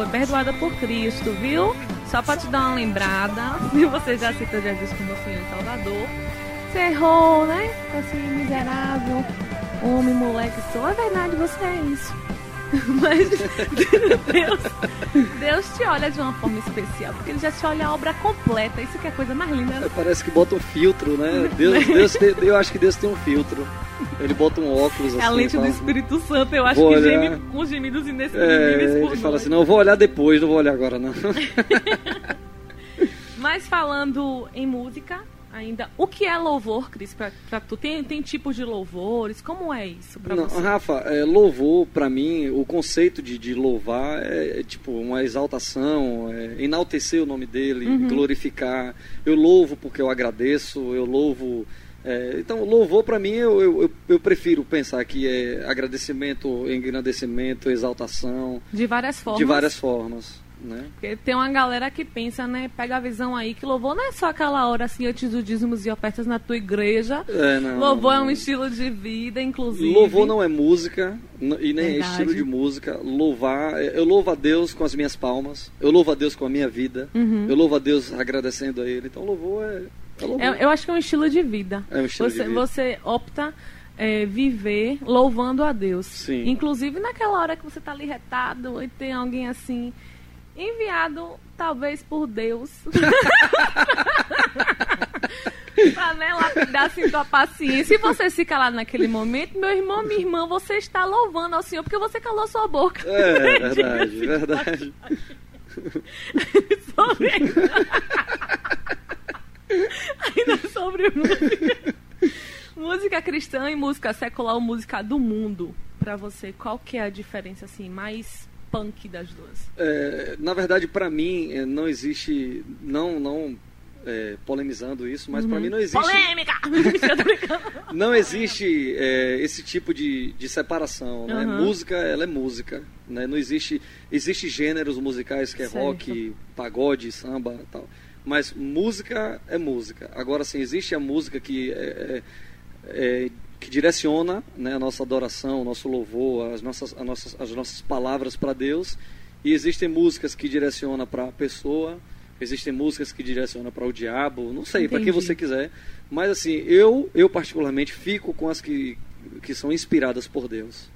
Foi perdoada por Cristo, viu? Só pra te dar uma lembrada, se você já aceitou Jesus como Senhor e Salvador, você errou, né? Assim, miserável, homem, moleque, sou. É verdade, você é isso. Mas Deus, Deus te olha de uma forma especial, porque ele já te olha a obra completa. Isso que é a coisa mais linda. É, parece que bota um filtro, né? Deus, Deus eu acho que Deus tem um filtro. Ele bota um óculos assim. É a lente do fala- Espírito Santo, eu acho que olhar. geme com gemidos inexprimíveis É, ele fala assim, não, eu vou olhar depois, não vou olhar agora não. Mas falando em música, ainda, o que é louvor, Cris, pra, pra tu? Tem, tem tipos de louvores? Como é isso Não, você? Rafa, é, louvor, pra mim, o conceito de, de louvar é, é tipo uma exaltação, é enaltecer o nome dele, Uhum. glorificar. Eu louvo porque eu agradeço, eu louvo. é, então, louvor pra mim, eu, eu, eu- eu prefiro pensar que é agradecimento, engrandecimento, exaltação, De várias formas. de várias formas. Né? Porque tem uma galera que pensa, né? Pega a visão aí que louvor não é só aquela hora assim antes dos dízimos e ofertas na tua igreja. É, não, louvor é um não. estilo de vida, inclusive. Louvor não é música e nem é Verdade. estilo de música. Louvar, é- eu louvo a Deus com as minhas palmas. Eu louvo a Deus com a minha vida. Uhum. Eu louvo a Deus agradecendo a Ele. Então louvor é, é louvor. É- eu acho que é um estilo de vida. É um estilo você, de vida. você opta é, viver louvando a Deus. Sim. Inclusive naquela hora que você tá ali retado e tem alguém assim, enviado talvez por Deus. pra né, lapidar assim tua paciência. E você se calar naquele momento, meu irmão, minha irmã, você está louvando ao Senhor porque você calou sua boca. É, verdade, verdade. sobre... Ainda sobre música. música cristã e música secular ou música do mundo. Pra você, qual que é a diferença assim mais punk das duas? É, na verdade, pra mim, é, não existe. Não, não é, polemizando isso, mas pra mim não existe. Polêmica! Não existe é, esse tipo de, de separação, né? Aham. Música, ela é música, né? Não existe... Existe gêneros musicais que é Certo. rock, pagode, samba e tal. Mas música é música. Agora, sim, existe a música que é, é- é- que direciona né, a nossa adoração, o nosso louvor, as nossas, as nossas, as nossas palavras para Deus. E existem músicas que direcionam para a pessoa, existem músicas que direcionam para o diabo, não sei, para quem você quiser. Mas assim, eu, eu particularmente fico com as que, que são inspiradas por Deus.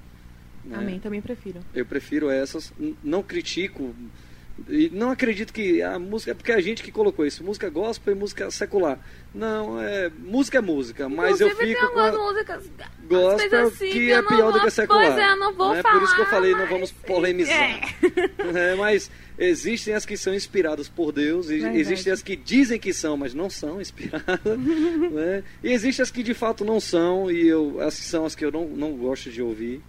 né? Amém, também prefiro. Eu prefiro essas, não critico e não acredito que a música é porque é a gente que colocou isso, música gospel e música secular. Não, é música é música, mas eu fico tem com algumas a músicas gospel assim, que é pior do vou- que a secular. Pois é, não vou né? falar. Por isso que eu falei, não mas- vamos polemizar. É, mas existem as que são inspiradas por Deus, e Verdade. existem as que dizem que são, mas não são inspiradas. né? E existem as que de fato não são, e eu, essas são as que eu não, não gosto de ouvir.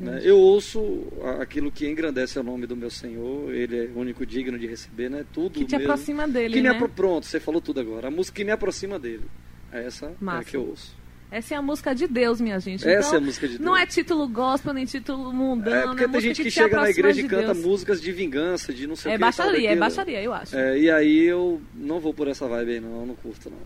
Né? Eu ouço aquilo que engrandece o nome do meu Senhor, Ele é o único digno de receber, né? Tudo Que te mesmo. aproxima dele, que me né? apro- Pronto, você falou tudo agora. A música que me aproxima dele. É essa é a que eu ouço. Essa é a música de Deus, minha gente. Essa Então, é a música de Deus. Não é título gospel, nem título mundano. É porque é tem música gente que, te chega na igreja e de canta Deus. músicas de vingança, de não sei É o que. tal, baixaria, é baixaria, eu acho. É, e aí eu não vou por essa vibe aí, não. Eu não curto, não.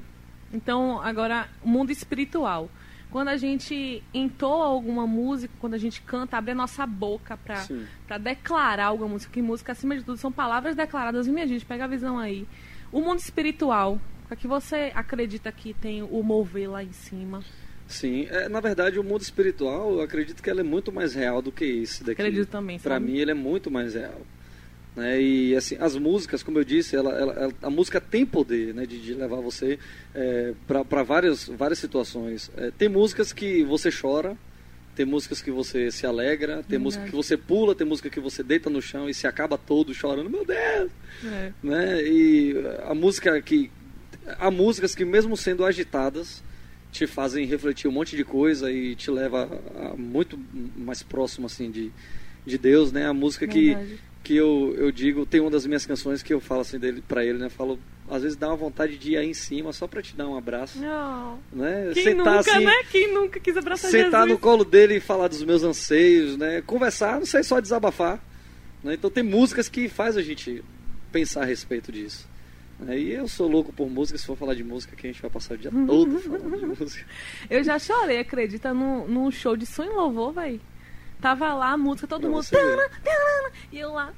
Então, agora, mundo espiritual. Quando a gente entoa alguma música, quando a gente canta, abre a nossa boca pra declarar alguma música. Que música, acima de tudo, são palavras declaradas. E, minha gente, pega a visão aí. O mundo espiritual, o que você acredita que tem o mover lá em cima? Sim, é, na verdade o mundo espiritual, eu acredito que ele é muito mais real do que esse daqui. Acredito também, Pra sabe? mim ele é muito mais real. Né? E assim, as músicas, como eu disse, ela, ela- a música tem poder né, de, de levar você é, para várias, várias situações. É, tem músicas que você chora, tem músicas que você se alegra, tem música que você pula, tem música que você deita no chão e se acaba todo chorando, meu Deus! É. né? E a música que há músicas que mesmo sendo agitadas te fazem refletir um monte de coisa e te leva a muito mais próximo assim de, de Deus, né? A música Verdade. que eu, eu digo, tem uma das minhas canções que eu falo assim dele para ele, né? Falo, às vezes dá uma vontade de ir aí em cima só para te dar um abraço, Não. né? Quem sentar nunca, assim, né? Quem nunca quis abraçar sentar no Jesus? colo dele e falar dos meus anseios, né? Conversar, não sei só desabafar, né? Então tem músicas que faz a gente pensar a respeito disso. né? E eu sou louco por música, se for falar de música, que a gente vai passar o dia todo falando de música. Eu já chorei, acredita, num, num show de som e louvor, velho. Tava lá a música, todo mundo. E eu lá.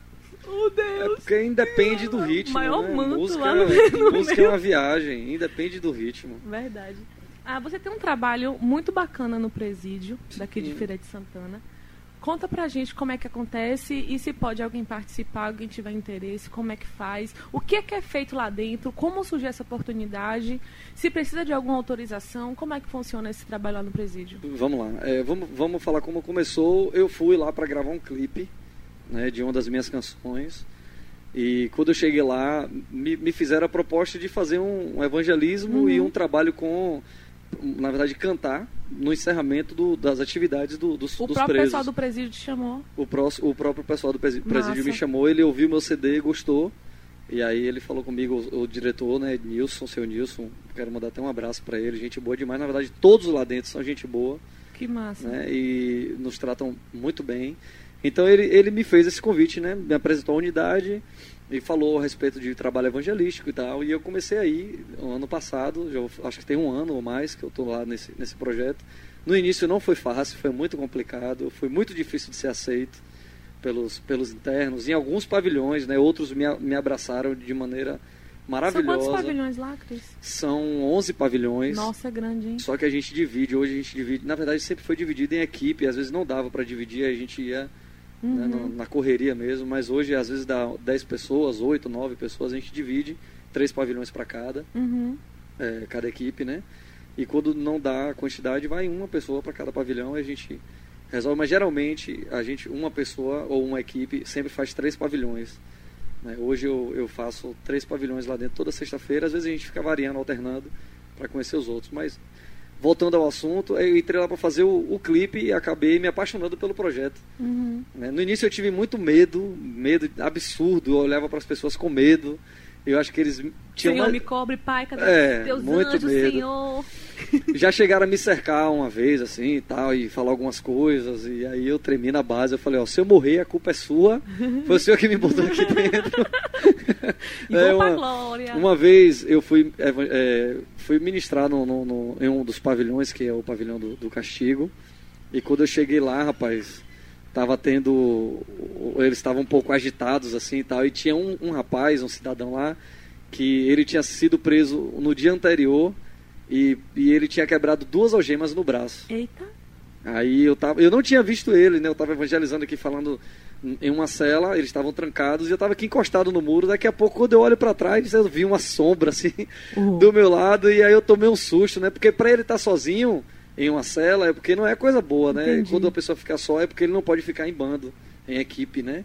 Oh, É Deus. porque independe do ritmo. Maior né? manto música, lá no no música meio. é uma viagem, independe do ritmo. Verdade. Ah, você tem um trabalho muito bacana no presídio daqui de Sim. Feira de Santana. Conta pra gente como é que acontece e se pode alguém participar, alguém tiver interesse, como é que faz, o que é que é feito lá dentro, como surgiu essa oportunidade, se precisa de alguma autorização, como é que funciona esse trabalho lá no presídio? Vamos lá, é, vamos, vamos falar como começou. Eu fui lá para gravar um clipe né, de uma das minhas canções. E quando eu cheguei lá, me, me fizeram a proposta de fazer um, um evangelismo Uhum. e um trabalho com, na verdade, cantar no encerramento do- das atividades do- dos, O dos próprio presos. pessoal do presídio te chamou. O, prós- o próprio pessoal do presídio me chamou, ele ouviu meu CD, gostou. E aí ele falou comigo, o, o diretor, né, Nilson, seu Nilson, quero mandar até um abraço para ele, gente boa demais. Na verdade, todos lá dentro são gente boa Que massa. né, e nos tratam muito bem. Então ele, ele me fez esse convite, né, me apresentou a unidade e falou a respeito de trabalho evangelístico e tal. E eu comecei aí, no ano passado, já, acho que tem um ano ou mais que eu estou lá nesse, nesse projeto. No início não foi fácil, foi muito complicado, foi muito difícil de ser aceito pelos, pelos internos. Em alguns pavilhões, né, outros me, me abraçaram de maneira São maravilhosa. quantos pavilhões lá, Cris? São 11 pavilhões. Nossa, é grande, hein? Só que a gente divide, hoje a gente divide, na verdade sempre foi dividido em equipe, às vezes não dava para dividir, a gente ia né, Uhum. no- na correria mesmo, mas hoje às vezes dá 10 pessoas, 8, 9 pessoas, a gente divide, três pavilhões para cada, Uhum. é, cada equipe, né? E quando não dá a quantidade, vai uma pessoa para cada pavilhão e a gente resolve, mas geralmente a gente, uma pessoa ou uma equipe sempre faz três pavilhões. né? Hoje eu, eu faço três pavilhões lá dentro toda sexta-feira, às vezes a gente fica variando, alternando para conhecer os outros, mas voltando ao assunto, eu entrei lá para fazer o, o clipe e acabei me apaixonando pelo projeto. Uhum. né? No início eu tive muito medo, medo absurdo, eu olhava para as pessoas com medo. Eu acho que eles tinham Senhor, uma- me cobre, Pai, cadê É, teus muito anjos, medo. Senhor? Já chegaram a me cercar uma vez assim e tal e falar algumas coisas e aí eu tremi na base eu falei ó se eu morrer a culpa é sua foi o senhor que me botou aqui dentro E É, uma- glória. uma vez eu fui, eva- é, fui ministrar no, no- no- em um dos pavilhões, que é o pavilhão do, do castigo. E quando eu cheguei lá, rapaz, tava tendo. Eles estavam um pouco agitados assim e tal. E tinha um, um rapaz, um cidadão lá, que ele tinha sido preso no dia anterior e, e ele tinha quebrado duas algemas no braço. Eita. Aí eu tava, eu não tinha visto ele, né? Eu tava evangelizando aqui falando em uma cela, eles estavam trancados e eu tava aqui encostado no muro. Daqui a pouco quando eu olho para trás, eu vi uma sombra assim Uhum. do meu lado e aí eu tomei um susto, né? Porque para ele estar sozinho em uma cela é porque não é coisa boa, né? Entendi. Quando a pessoa fica só é porque ele não pode ficar em bando, em equipe, né?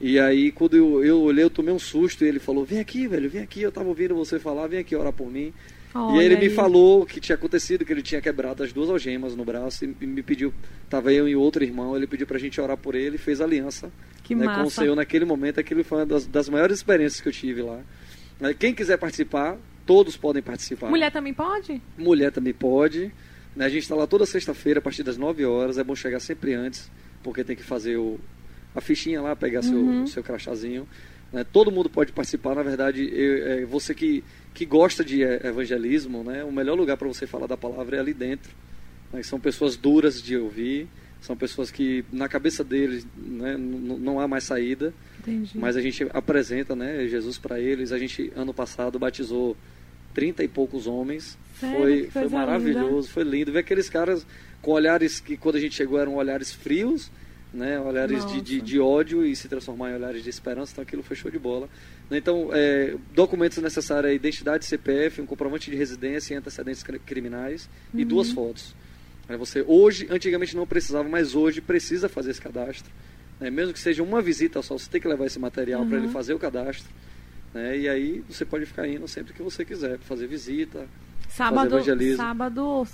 E aí quando eu, eu olhei, eu tomei um susto e ele falou: "Vem aqui, velho, vem aqui, eu tava ouvindo você falar, vem aqui orar por mim". E Olha aí ele me falou o que tinha acontecido, que ele tinha quebrado as duas algemas no braço e me pediu, tava eu e outro irmão, ele pediu pra gente orar por ele e fez aliança Que né, com o massa. Senhor naquele momento. Aquilo foi uma das, das maiores experiências que eu tive lá. Quem quiser participar, todos podem participar. Mulher também pode? Mulher também pode. né, A gente está lá toda sexta-feira, a partir das 9 horas. É bom chegar sempre antes, porque tem que fazer o, a fichinha lá, pegar Uhum. seu, seu crachazinho. Né, Todo mundo pode participar. Na verdade, eu- é, você que, que gosta de é, evangelismo, né, o melhor lugar para você falar da palavra é ali dentro. né, São pessoas duras de ouvir. São pessoas que, na cabeça deles, né, não há mais saída. Entendi. Mas a gente apresenta né, Jesus para eles. A gente, ano passado, batizou 30 e poucos homens. Sério? Foi, foi maravilhoso, foi lindo. Ver aqueles caras com olhares que, quando a gente chegou, eram olhares frios, né, olhares de, de, de ódio e se transformar em olhares de esperança. Então aquilo foi show de bola. Então, é, documentos necessários: é identidade CPF, um comprovante de residência e antecedentes cri- criminais e Uhum. duas fotos. Você hoje, antigamente não precisava, mas hoje precisa fazer esse cadastro. né? Mesmo que seja uma visita só, você tem que levar esse material para Uhum. ele fazer o cadastro. né? E aí você pode ficar indo sempre que você quiser, fazer visita. Sábado, evangelismo. sábado,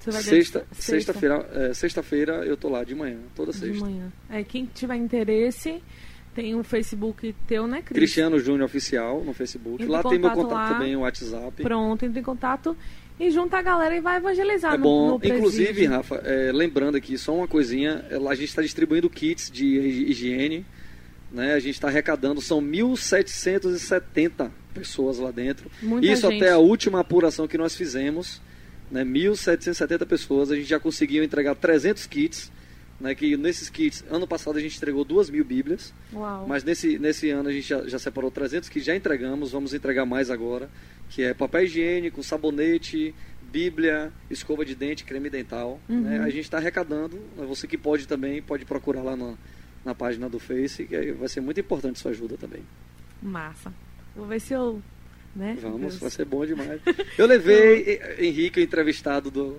Sexta, sexta, sexta-feira, é, sexta-feira eu tô lá de manhã, toda de sexta. manhã. É, quem tiver interesse, tem um Facebook teu, né, Cris? Cristiano Júnior Oficial no Facebook. Entre em lá tem meu contato lá. também, o WhatsApp. Pronto, entre em contato e junta a galera e vai evangelizar É no, bom. no. Inclusive, Rafa, é, lembrando aqui, só uma coisinha, é, lá a gente está distribuindo kits de hi- higiene. Né? A gente está arrecadando, são 1.770 pessoas lá dentro. Muita Isso gente. até a última apuração que nós fizemos. Né? 1.770 pessoas, a gente já conseguiu entregar 300 kits. né, que nesses kits, ano passado a gente entregou duas mil bíblias, Uau. mas nesse, nesse ano a gente já, já separou 300 que já entregamos, vamos entregar mais agora, que é papel higiênico, sabonete, bíblia, escova de dente, creme dental. Né? A gente está arrecadando, né, você que pode também, pode procurar lá na, na página do Face, que vai ser muito importante sua ajuda também. Massa. Vou ver se eu. Né? Vamos, vai ser bom demais. Eu levei Henrique, o entrevistado do,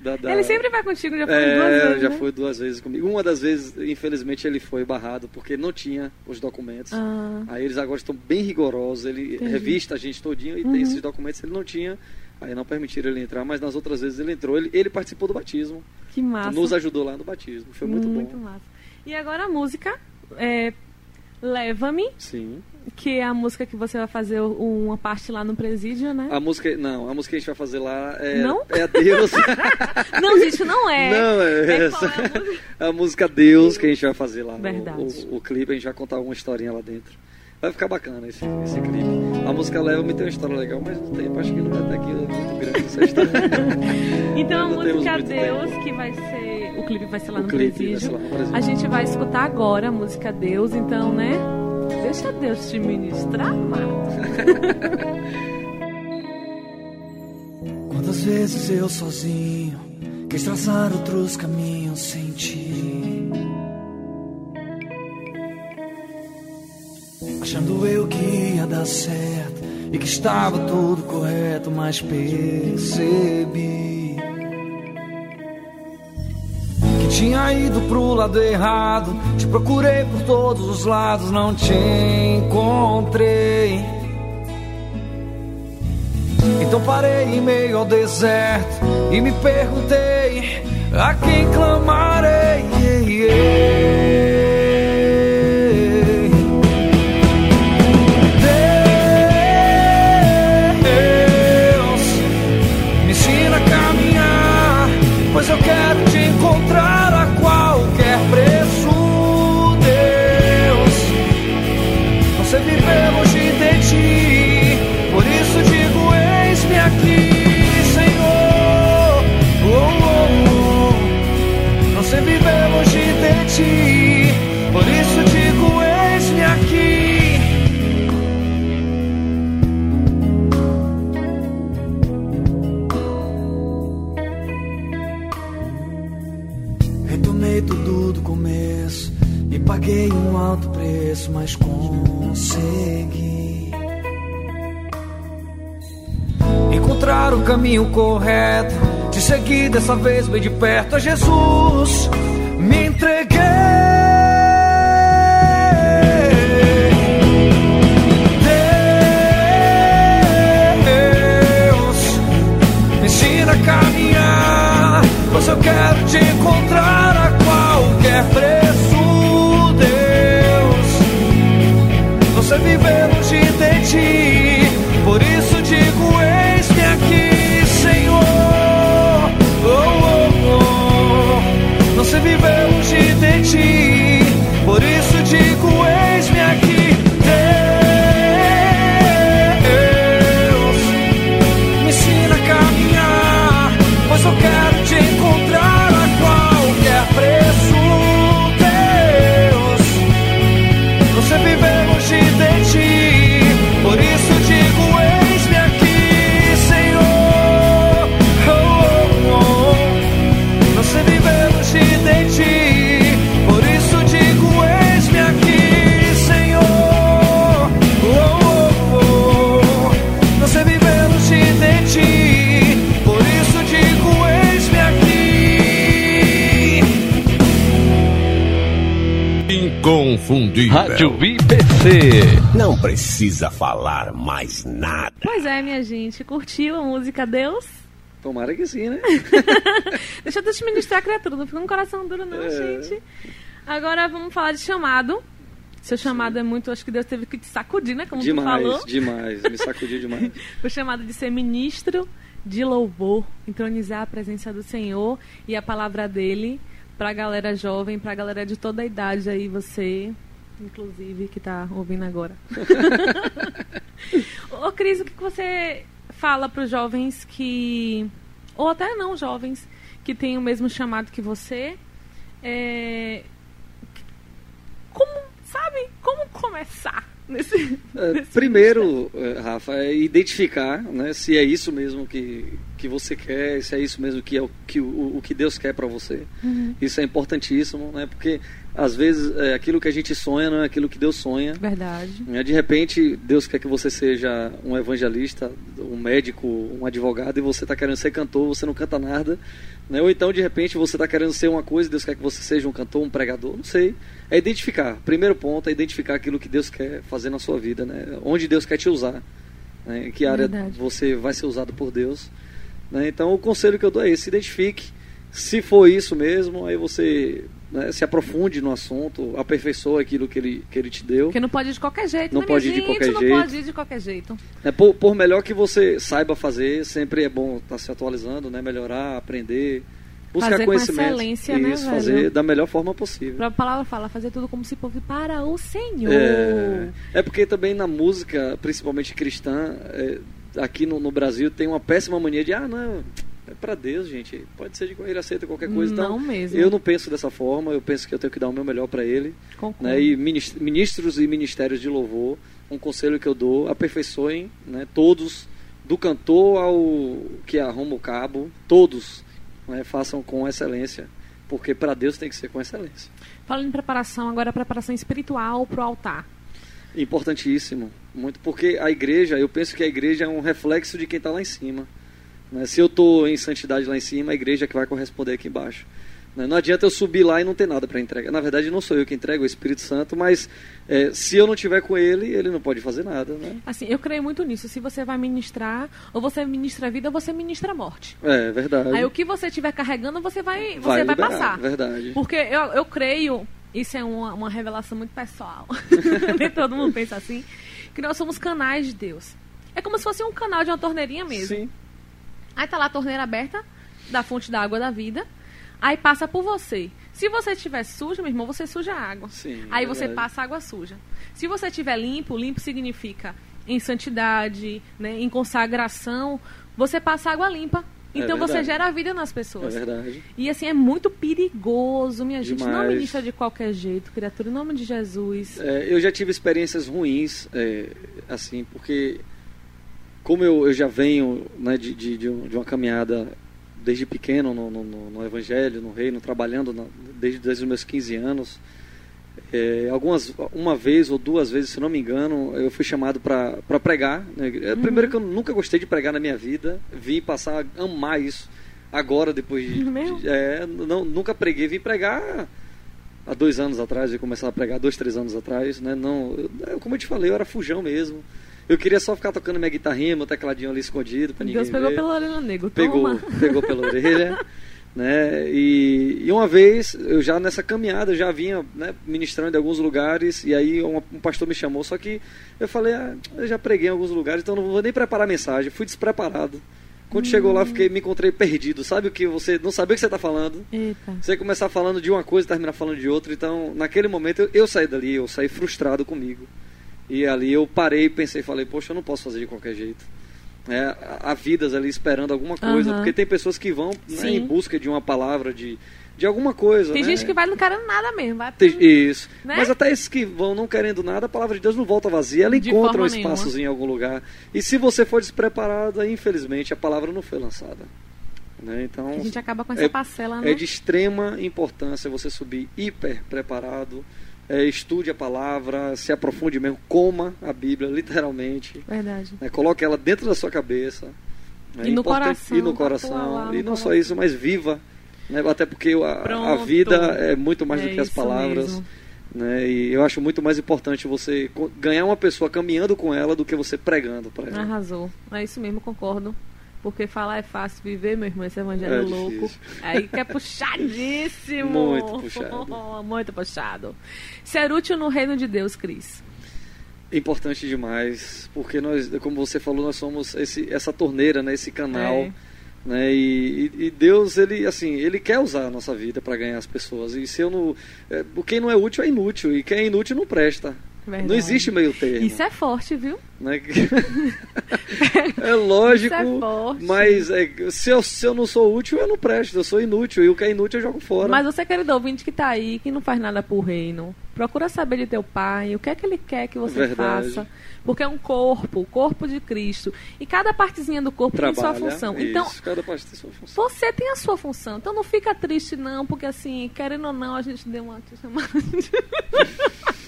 da, da- Ele sempre vai contigo, já foi É, duas vezes. já né? foi duas vezes comigo. Uma das vezes, infelizmente, ele foi barrado porque não tinha os documentos. Ah, Aí eles agora estão bem rigorosos. Ele Entendi. revista a gente todinho e Uhum. tem esses documentos. Ele não tinha, aí não permitiram ele entrar. Mas nas outras vezes ele entrou. Ele, ele participou do batismo. que massa. Nos ajudou lá no batismo. Foi muito, Muito bom. massa. E agora a música é Leva-me, Sim. Que é a música que você vai fazer uma parte lá no presídio, né? A música, não, a música que a gente vai fazer lá é, Não? é a Deus. Não, gente, não é. Não, é, É essa. é a música? a música Deus que a gente vai fazer lá. Verdade. O, o clipe, a gente vai contar uma historinha lá dentro. Vai ficar bacana esse, esse clipe. A música Leva-me tem uma história legal, mas o tempo acho que não vai estar aqui é muito grande essa história. Então a música Deus, tempo. que vai ser. O clipe vai ser lá O no clipe vai presídio. ser lá no presídio. A gente vai escutar agora a música Deus, então, né? Deixa Deus te ministrar, Marta. Quantas vezes eu sozinho quis traçar outros caminhos sem ti? Achando eu que ia dar certo e que estava tudo correto, mas percebi tinha ido pro lado errado. Te procurei por todos os lados, não te encontrei. Então parei em meio ao deserto e me perguntei a quem clamarei. Caminho correto. Te segui dessa vez bem de perto a Jesus. Me entreguei. Deus, me ensina a caminhar, pois eu quero te encontrar a qualquer preço, Rádio IBC. Não precisa falar mais nada. Pois é, minha gente. Curtiu a música Deus? Tomara que sim, né? Deixa Deus te ministrar, criatura. Não fica o coração duro, não, É. gente. Agora vamos falar de chamado. Seu chamado é muito. Acho que Deus teve que te sacudir, né? Como tu falou. demais, demais. Me sacudiu demais. O chamado de ser ministro de louvor, entronizar a presença do Senhor e a palavra dele pra galera jovem, pra galera de toda a idade aí, você, inclusive, que tá ouvindo agora. Ô, Cris, o que que você fala pros jovens que. Ou até não jovens, que têm o mesmo chamado que você, É, como, sabe, como começar nesse, É, nesse primeiro, é, Rafa, é identificar né, se é isso mesmo que, que você quer, se é isso mesmo que é o que, o, o que Deus quer para você. Uhum. Isso é importantíssimo, né? Porque às vezes é, aquilo que a gente sonha não é aquilo que Deus sonha. Verdade. Né? De repente, Deus quer que você seja um evangelista, um médico, um advogado, e você está querendo ser cantor, você não canta nada. Né? Ou então, de repente, você está querendo ser uma coisa e Deus quer que você seja um cantor, um pregador, não sei. É identificar. Primeiro ponto é identificar aquilo que Deus quer fazer na sua vida, né? onde Deus quer te usar. Né? Em que área Verdade. você vai ser usado por Deus. Né? Então, o conselho que eu dou é esse: identifique. Se for isso mesmo, aí você né, se aprofunde no assunto, aperfeiçoa aquilo que ele, que ele te deu. Porque não pode ir de qualquer jeito, Não né, pode ir de gente? qualquer não jeito. pode ir de qualquer jeito. É, por, por melhor que você saiba fazer, sempre é bom estar se atualizando, né? melhorar, aprender, buscar Fazer com conhecimento. excelência, né, Isso, velho? fazer da melhor forma possível. A palavra fala, fazer tudo como se fosse para o Senhor. É, é porque também na música, principalmente cristã, é, aqui no, no Brasil tem uma péssima mania de, ah, não, é para Deus, gente. Pode ser de ele aceita qualquer coisa. Não então, mesmo. Eu não penso dessa forma, eu penso que eu tenho que dar o meu melhor para ele. Concordo. Né? E minis- ministros e ministérios de louvor, um conselho que eu dou, aperfeiçoem né? todos, do cantor ao que arruma o cabo, todos né? façam com excelência, porque para Deus tem que ser com excelência. Falando em preparação, agora a preparação espiritual pro altar. Importantíssimo, muito, porque a igreja, eu penso que a igreja é um reflexo de quem está lá em cima. né? Se eu estou em santidade lá em cima, a igreja é que vai corresponder aqui embaixo. né? Não adianta eu subir lá e não ter nada para entregar. Na verdade, não sou eu que entrego, é o Espírito Santo, mas é, se eu não tiver com ele, ele não pode fazer nada. Né? Assim, eu creio muito nisso. Se você vai ministrar, ou você ministra a vida, ou você ministra a morte. É verdade. Aí o que você estiver carregando, você vai, você Vai vai, liberar, passar. verdade. Porque eu, eu creio, isso é uma, uma revelação muito pessoal. Nem todo mundo pensa assim. Que nós somos canais de Deus. É como se fosse um canal de uma torneirinha mesmo. Sim, Aí tá lá a torneira aberta da fonte da água da vida. Aí passa por você. Se você estiver sujo, meu irmão, você suja a água. Sim, Aí é você verdade. passa água suja. Se você estiver limpo, limpo significa em santidade, né, em consagração, você passa água limpa. É Então você verdade. gera vida nas é pessoas. verdade. E assim, é muito perigoso, minha gente. Não Demais. ministra de qualquer jeito, criatura, em nome de Jesus. É, eu já tive experiências ruins, é, assim, porque como eu, eu já venho né, de, de, de um- uma caminhada desde pequeno no, no, no- no Evangelho, no Reino, trabalhando na- desde, desde os meus 15 anos, é, algumas, uma vez ou duas vezes, se não me engano, eu fui chamado para pregar. Né? É, Primeiro que eu nunca gostei de pregar na minha vida, vim passar a amar isso agora, depois de... De- é, não, nunca preguei, vim pregar há dois anos atrás, eu começar a pregar dois, três anos atrás, né? Não, eu- como eu te falei, eu era fujão mesmo. Eu queria só ficar tocando minha guitarrinha, meu tecladinho ali escondido pra ninguém Deus pegou ver. pela orelha negro. pegou, Toma. pegou pela orelha, né? E, e uma vez eu já nessa caminhada já vinha né, ministrando em alguns lugares e aí um, um pastor me chamou, só que eu falei, ah, eu já preguei em alguns lugares, então não vou nem preparar a mensagem, fui despreparado. Quando chegou lá, fiquei, me encontrei perdido. Sabe o que você não sabia o que você está falando? Eita. Você começar falando de uma coisa e terminar falando de outra. Então, naquele momento, eu, eu saí dali, eu saí frustrado comigo. E ali eu parei, pensei, falei, poxa, eu não posso fazer de qualquer jeito. É, há- vidas ali esperando alguma coisa, Aham. porque tem pessoas que vão né, em busca de uma palavra, de, de alguma coisa. Tem né? gente que vai não querendo nada mesmo. Vai Tem- Isso. Né? Mas até esses que vão não querendo nada, a palavra de Deus não volta vazia, ela De encontra um espaçozinho em algum lugar. E se você for despreparado, aí, infelizmente, a palavra não foi lançada. Né? Então, A gente acaba com essa é- parcela, né? é de extrema importância você subir hiper preparado, é, estude a palavra, se aprofunde mesmo, coma a Bíblia, literalmente. Verdade. né? Coloque ela dentro da sua cabeça. É E no coração, E no coração. lá no e não só coração. isso, mas viva. Né? Até porque a, a vida é muito mais do É que as isso palavras. mesmo. Né? E eu acho muito mais importante você ganhar uma pessoa caminhando com ela do que você pregando para ela. Arrasou. É isso mesmo, concordo. Porque falar é fácil, viver, meu irmão, esse evangelho É louco. difícil. Aí que é puxadíssimo. Muito puxado. Muito puxado. Ser útil no reino de Deus, Cris. importante demais, porque nós, como você falou, nós somos esse, essa torneira, né, esse canal, É. né, e, e- e Deus ele assim, ele quer usar a nossa vida para ganhar as pessoas. E se eu não, é, quem não é útil é inútil e quem é inútil não presta. Verdade. Não existe meio termo. Isso é forte, viu? né? é lógico, é mas é, se, eu, se eu não sou útil, eu não presto, eu sou inútil, e o que é inútil eu jogo fora. Mas você, querido ouvinte que tá aí, que não faz nada pro reino, procura saber de teu pai, o que é que ele quer que você Verdade. faça. Porque é um corpo, o corpo de Cristo. E cada partezinha do corpo tem Trabalha, sua função. isso, Então, cada parte tem sua função. você tem a sua função. Então não fica triste, não, porque assim, querendo ou não, a gente deu uma chamada.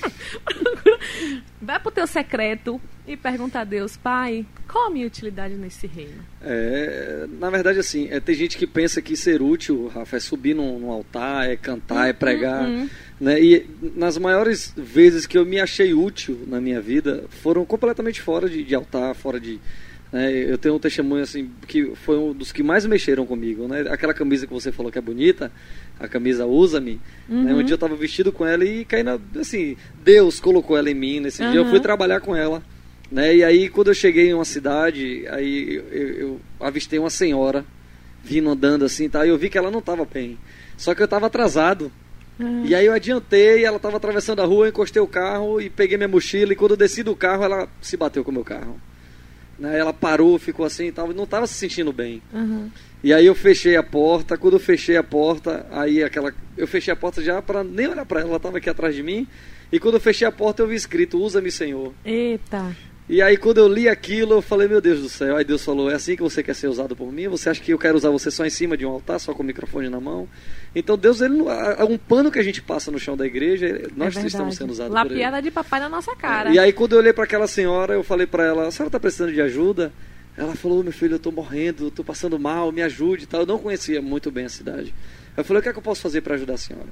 Vai pro teu secreto e pergunta a Deus, pai, qual a minha utilidade nesse reino? É, na verdade, assim, é, tem gente que pensa que ser útil, Rafa, é subir num, num altar, é cantar, é pregar. uhum. Né? E nas maiores vezes que eu me achei útil na minha vida, foram completamente fora de, de altar, fora de. Né? Eu tenho um testemunho assim que foi um dos que mais mexeram comigo, né? Aquela camisa que você falou que é bonita, a camisa usa-me. Né? Um dia eu estava vestido com ela e caí na, assim, Deus colocou ela em mim. Nesse dia eu Uhum. fui trabalhar com ela. Né? E aí quando eu cheguei em uma cidade, aí eu, eu avistei uma senhora vindo andando assim, tá? E eu vi que ela não estava bem. Só que eu estava atrasado. E aí eu adiantei, ela estava atravessando a rua, eu encostei o carro e peguei minha mochila e quando eu desci do carro, ela se bateu com o meu carro. Né? Ela parou, ficou assim e tal, não estava se sentindo bem. Uhum. E aí eu fechei a porta, quando eu fechei a porta, aí aquela eu fechei a porta já para nem olhar para ela, ela estava aqui atrás de mim. E quando eu fechei a porta, eu vi escrito: "Usa-me, Senhor". Eita. E aí quando eu li aquilo, eu falei, meu Deus do céu. Aí Deus falou, é assim que você quer ser usado por mim? Você acha que eu quero usar você só em cima de um altar, só com o microfone na mão? Então Deus, ele, é um pano que a gente passa no chão da igreja, nós é estamos sendo usados por ele. Lapiada de papai na nossa cara. E aí quando eu olhei para aquela senhora, eu falei para ela, a senhora está precisando de ajuda? Ela falou, meu filho, eu estou morrendo, estou passando mal, me ajude e tal. Eu não conhecia muito bem a cidade. Eu falei, o que é que eu posso fazer para ajudar a senhora?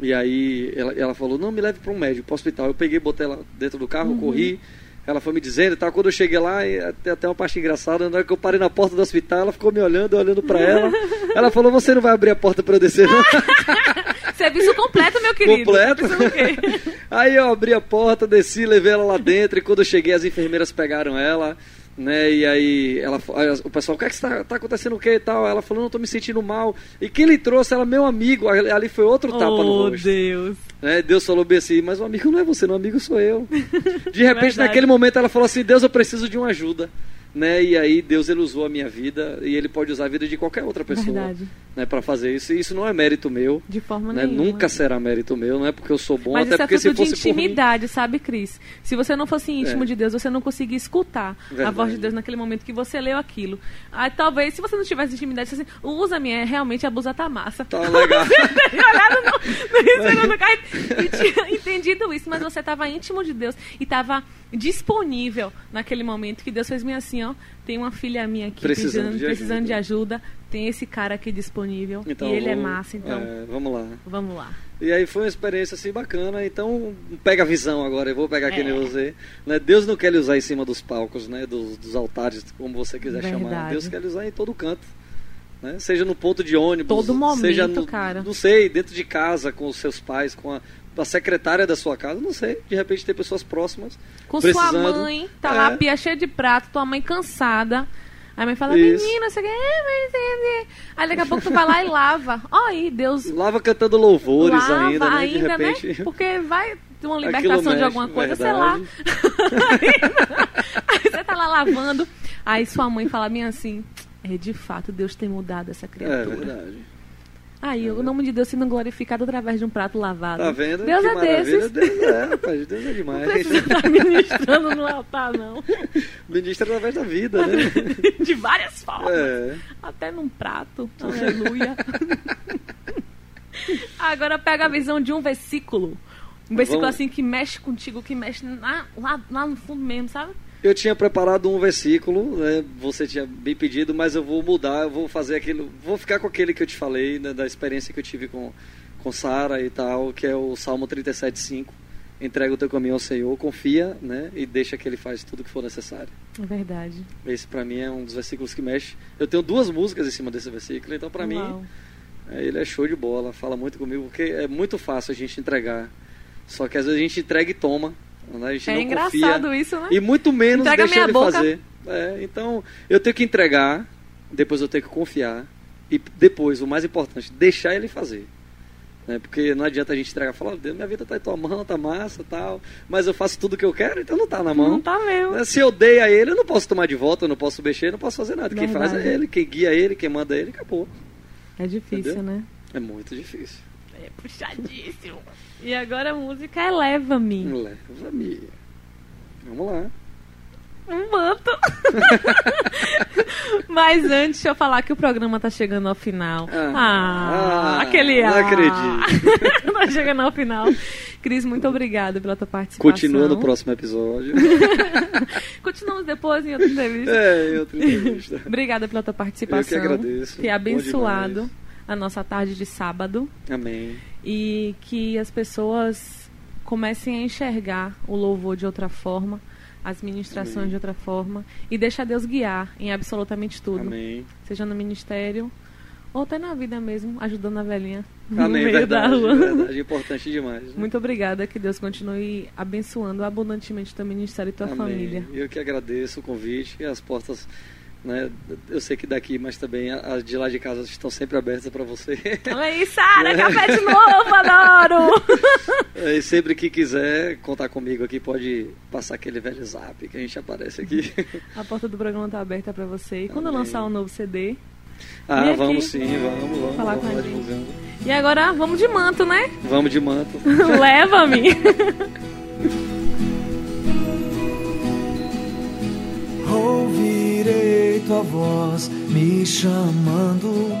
E aí ela, ela falou, não, me leve para um médico, para o hospital. Eu peguei, botei ela dentro do carro, corri. Ela foi me dizendo e tal. Quando eu cheguei lá, tem até uma parte engraçada, na hora que eu parei na porta do hospital, ela ficou me olhando, olhando para ela. Ela falou, você não vai abrir a porta para eu descer, não? Serviço completo, meu querido. Completo. Aí eu abri a porta, desci, levei ela lá dentro e quando eu cheguei as enfermeiras pegaram ela, né? E aí ela, o pessoal, o que é que está tá acontecendo o que e tal? Ela falou, não, tô me sentindo mal. E quem lhe trouxe? Ela, meu amigo. Ali foi outro tapa no oh, rosto. Deus. Né? Deus falou bem assim, mas o amigo não é você, não, o amigo sou eu. De repente, naquele momento, ela falou assim, Deus, eu preciso de uma ajuda. Né? E aí Deus ele usou a minha vida e ele pode usar a vida de qualquer outra pessoa Verdade. né, para fazer isso. E isso não é mérito meu. De forma né? nenhuma. Nunca será mérito meu, não é porque eu sou bom, Mas até é porque se fruto de fosse por mim, intimidade, sabe, Cris? Se você não fosse íntimo É. de Deus, você não conseguia escutar a Verdade. voz de Deus naquele momento que você leu aquilo. Aí talvez, se você não tivesse intimidade, você assim, usa-me, é realmente a blusa tá massa. Tá legal. Olhado no, no segundo carro e tinha entendido isso, mas você estava íntimo de Deus e estava disponível naquele momento que Deus fez bem assim, ó. Tem uma filha minha aqui Precisando precisando, de precisando ajuda. de ajuda. Tem esse cara aqui disponível Então, e ele é vamos- massa, então é, vamos lá. vamos lá. E aí foi uma experiência assim bacana, então pega a visão agora, eu vou pegar aqui É. você. Né? Deus não quer lhe usar em cima dos palcos, né? dos, dos altares, como você quiser chamar. Verdade. Deus quer lhe usar em todo canto. Né? Seja no ponto de ônibus, Todo momento, seja no, cara. não sei, dentro de casa com os seus pais, com a, a secretária da sua casa, não sei. De repente tem pessoas próximas. Com precisando. sua mãe, tá lá É. a pia cheia de prato, tua mãe cansada. Aí a mãe fala, Isso. menina, você quer. é, é, é." Aí daqui a pouco tu vai lá e lava. Ó, aí, Deus Lava cantando louvores lava ainda, né? ainda, de repente. né? Porque vai ter uma libertação de mexe, alguma coisa, sei lá. aí você tá lá lavando. Aí sua mãe fala bem assim. É de fato, Deus tem mudado essa É criatura. verdade. Aí o nome de Deus sendo glorificado através de um prato lavado. Tá vendo? Deus que é desses. Deus é, rapaz, Deus é Não demais. precisa estar ministrando no altar, não. Ministra através da vida, né? De várias formas. É. Até num prato. Aleluia. Agora pega a visão de um versículo. Um versículo Vamos. assim que mexe contigo, que mexe na- lá, lá no fundo mesmo, sabe? Eu tinha preparado um versículo, né? Você tinha me pedido, mas eu vou mudar, eu vou fazer aquilo, vou ficar com aquele que eu te falei, né, da experiência que eu tive com com Sara e tal, que é o Salmo 37:5. Entrega o teu caminho ao Senhor, confia, né, e deixa que ele faz tudo que for necessário. É verdade. Esse pra mim é um dos versículos que mexe. Eu tenho duas músicas em cima desse versículo, então pra mim é, ele é show de bola, fala muito comigo, porque é muito fácil a gente entregar. Só que às vezes a gente entrega e toma. Né? A gente É não engraçado confia, isso, né? E muito menos Entrega deixa ele boca. fazer. É, então, eu tenho que entregar, depois eu tenho que confiar. E depois, o mais importante, deixar ele fazer. Né? Porque não adianta a gente entregar e falar, Deus, minha vida tá em tua mão, tá massa tal. Mas eu faço tudo que eu quero, então não tá na mão. Não tá mesmo. Né? Se eu dei a ele, eu não posso tomar de volta, eu não posso mexer, eu não posso fazer nada. Quem faz Verdade. é ele, quem guia ele, quem manda é ele, acabou. É difícil, Entendeu? né? É muito difícil. É puxadíssimo. E agora a música é Leva-me. Leva-me. Vamos lá. Um manto. Mas antes, deixa eu falar que o programa tá chegando ao final. Ah, Ah, ah, aquele não ah. acredito. tá chegando ao final. Cris, muito obrigada pela tua participação. Continua no próximo episódio. Continuamos depois em outra entrevista. é, em outra entrevista. Obrigada pela tua participação. Eu que agradeço. Bom abençoado. A nossa tarde de sábado. Amém. e que as pessoas comecem a enxergar o louvor de outra forma, as ministrações Amém. de outra forma e deixar Deus guiar em absolutamente tudo, Amém. seja no ministério ou até na vida mesmo, ajudando a velhinha no Amém. meio Verdade, da rua. verdade. Importante demais. né? Muito obrigada, que Deus continue abençoando abundantemente teu ministério e tua Amém. família. Eu que agradeço o convite e as portas, né? Eu sei que daqui, mas também as de lá de casa estão sempre abertas para você. Olha aí, Sara, café de novo, adoro! E sempre que quiser contar comigo aqui, pode passar aquele velho zap que a gente aparece aqui. A porta do programa tá aberta pra você. E quando Amém. lançar um novo CD? Ah, vamos aqui. sim, vamos, vamos. Falar vamos com a gente. divulgando. E agora vamos de manto, né? Vamos de manto. Leva-me! Ouvirei tua voz me chamando,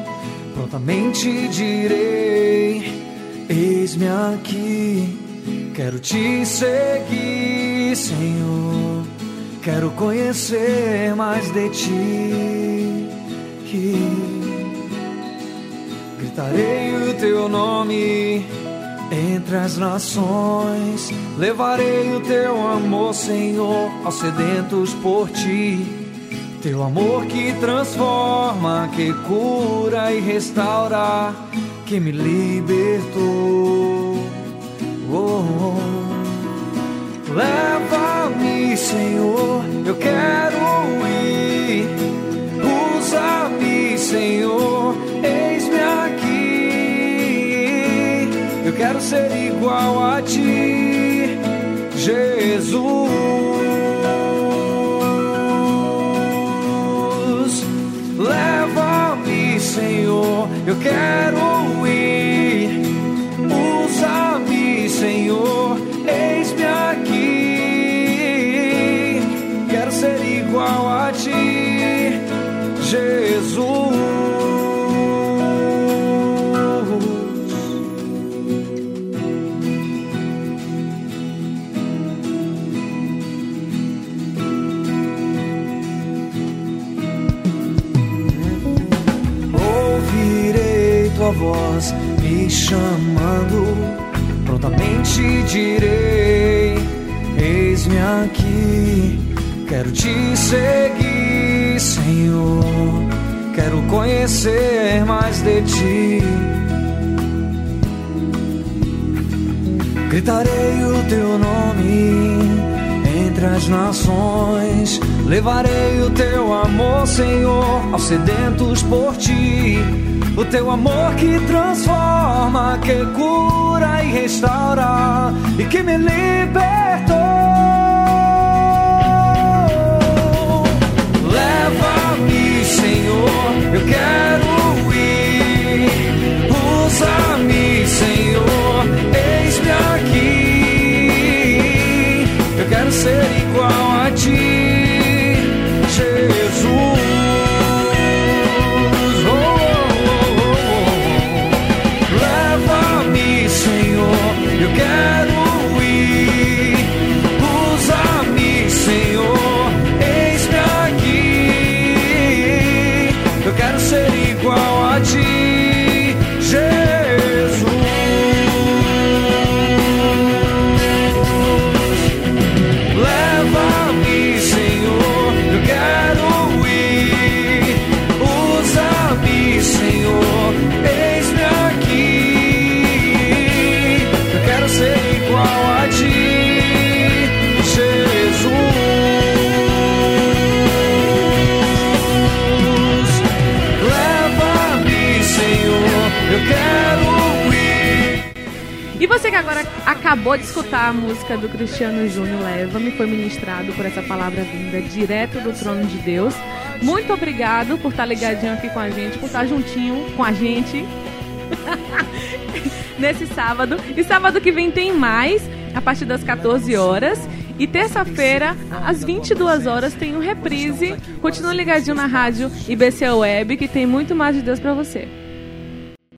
prontamente direi: Eis-me aqui, quero te seguir, Senhor. Quero conhecer mais de ti. Gritarei o teu nome entre as nações. Levarei o teu amor, Senhor, aos sedentos por ti. Teu amor que transforma, que cura e restaura, que me libertou. Oh, oh. Leva-me, Senhor, eu quero ir. Usa-me, Senhor, eis-me aqui. Eu quero ser igual a ti, Jesus. Senhor, eu quero chamando, prontamente direi: Eis-me aqui, quero te seguir, Senhor. Quero conhecer mais de ti. Gritarei o teu nome entre as nações. Levarei o teu amor, Senhor, aos sedentos por ti. O teu amor que transforma, que cura e restaura e que me libertou. Leva-me, Senhor, eu quero ir. Usa-me, Senhor, eis-me aqui. Eu quero ser igual você que agora acabou de escutar a música do Cristiano Júnior Leva-me, foi ministrado por essa palavra vinda direto do trono de Deus. Muito obrigado por estar ligadinho aqui com a gente, por estar juntinho com a gente nesse sábado. E sábado que vem tem mais, a partir das 14 horas. E terça-feira, às 22 horas, tem um reprise. Continua ligadinho na rádio IBC Web, que tem muito mais de Deus para você.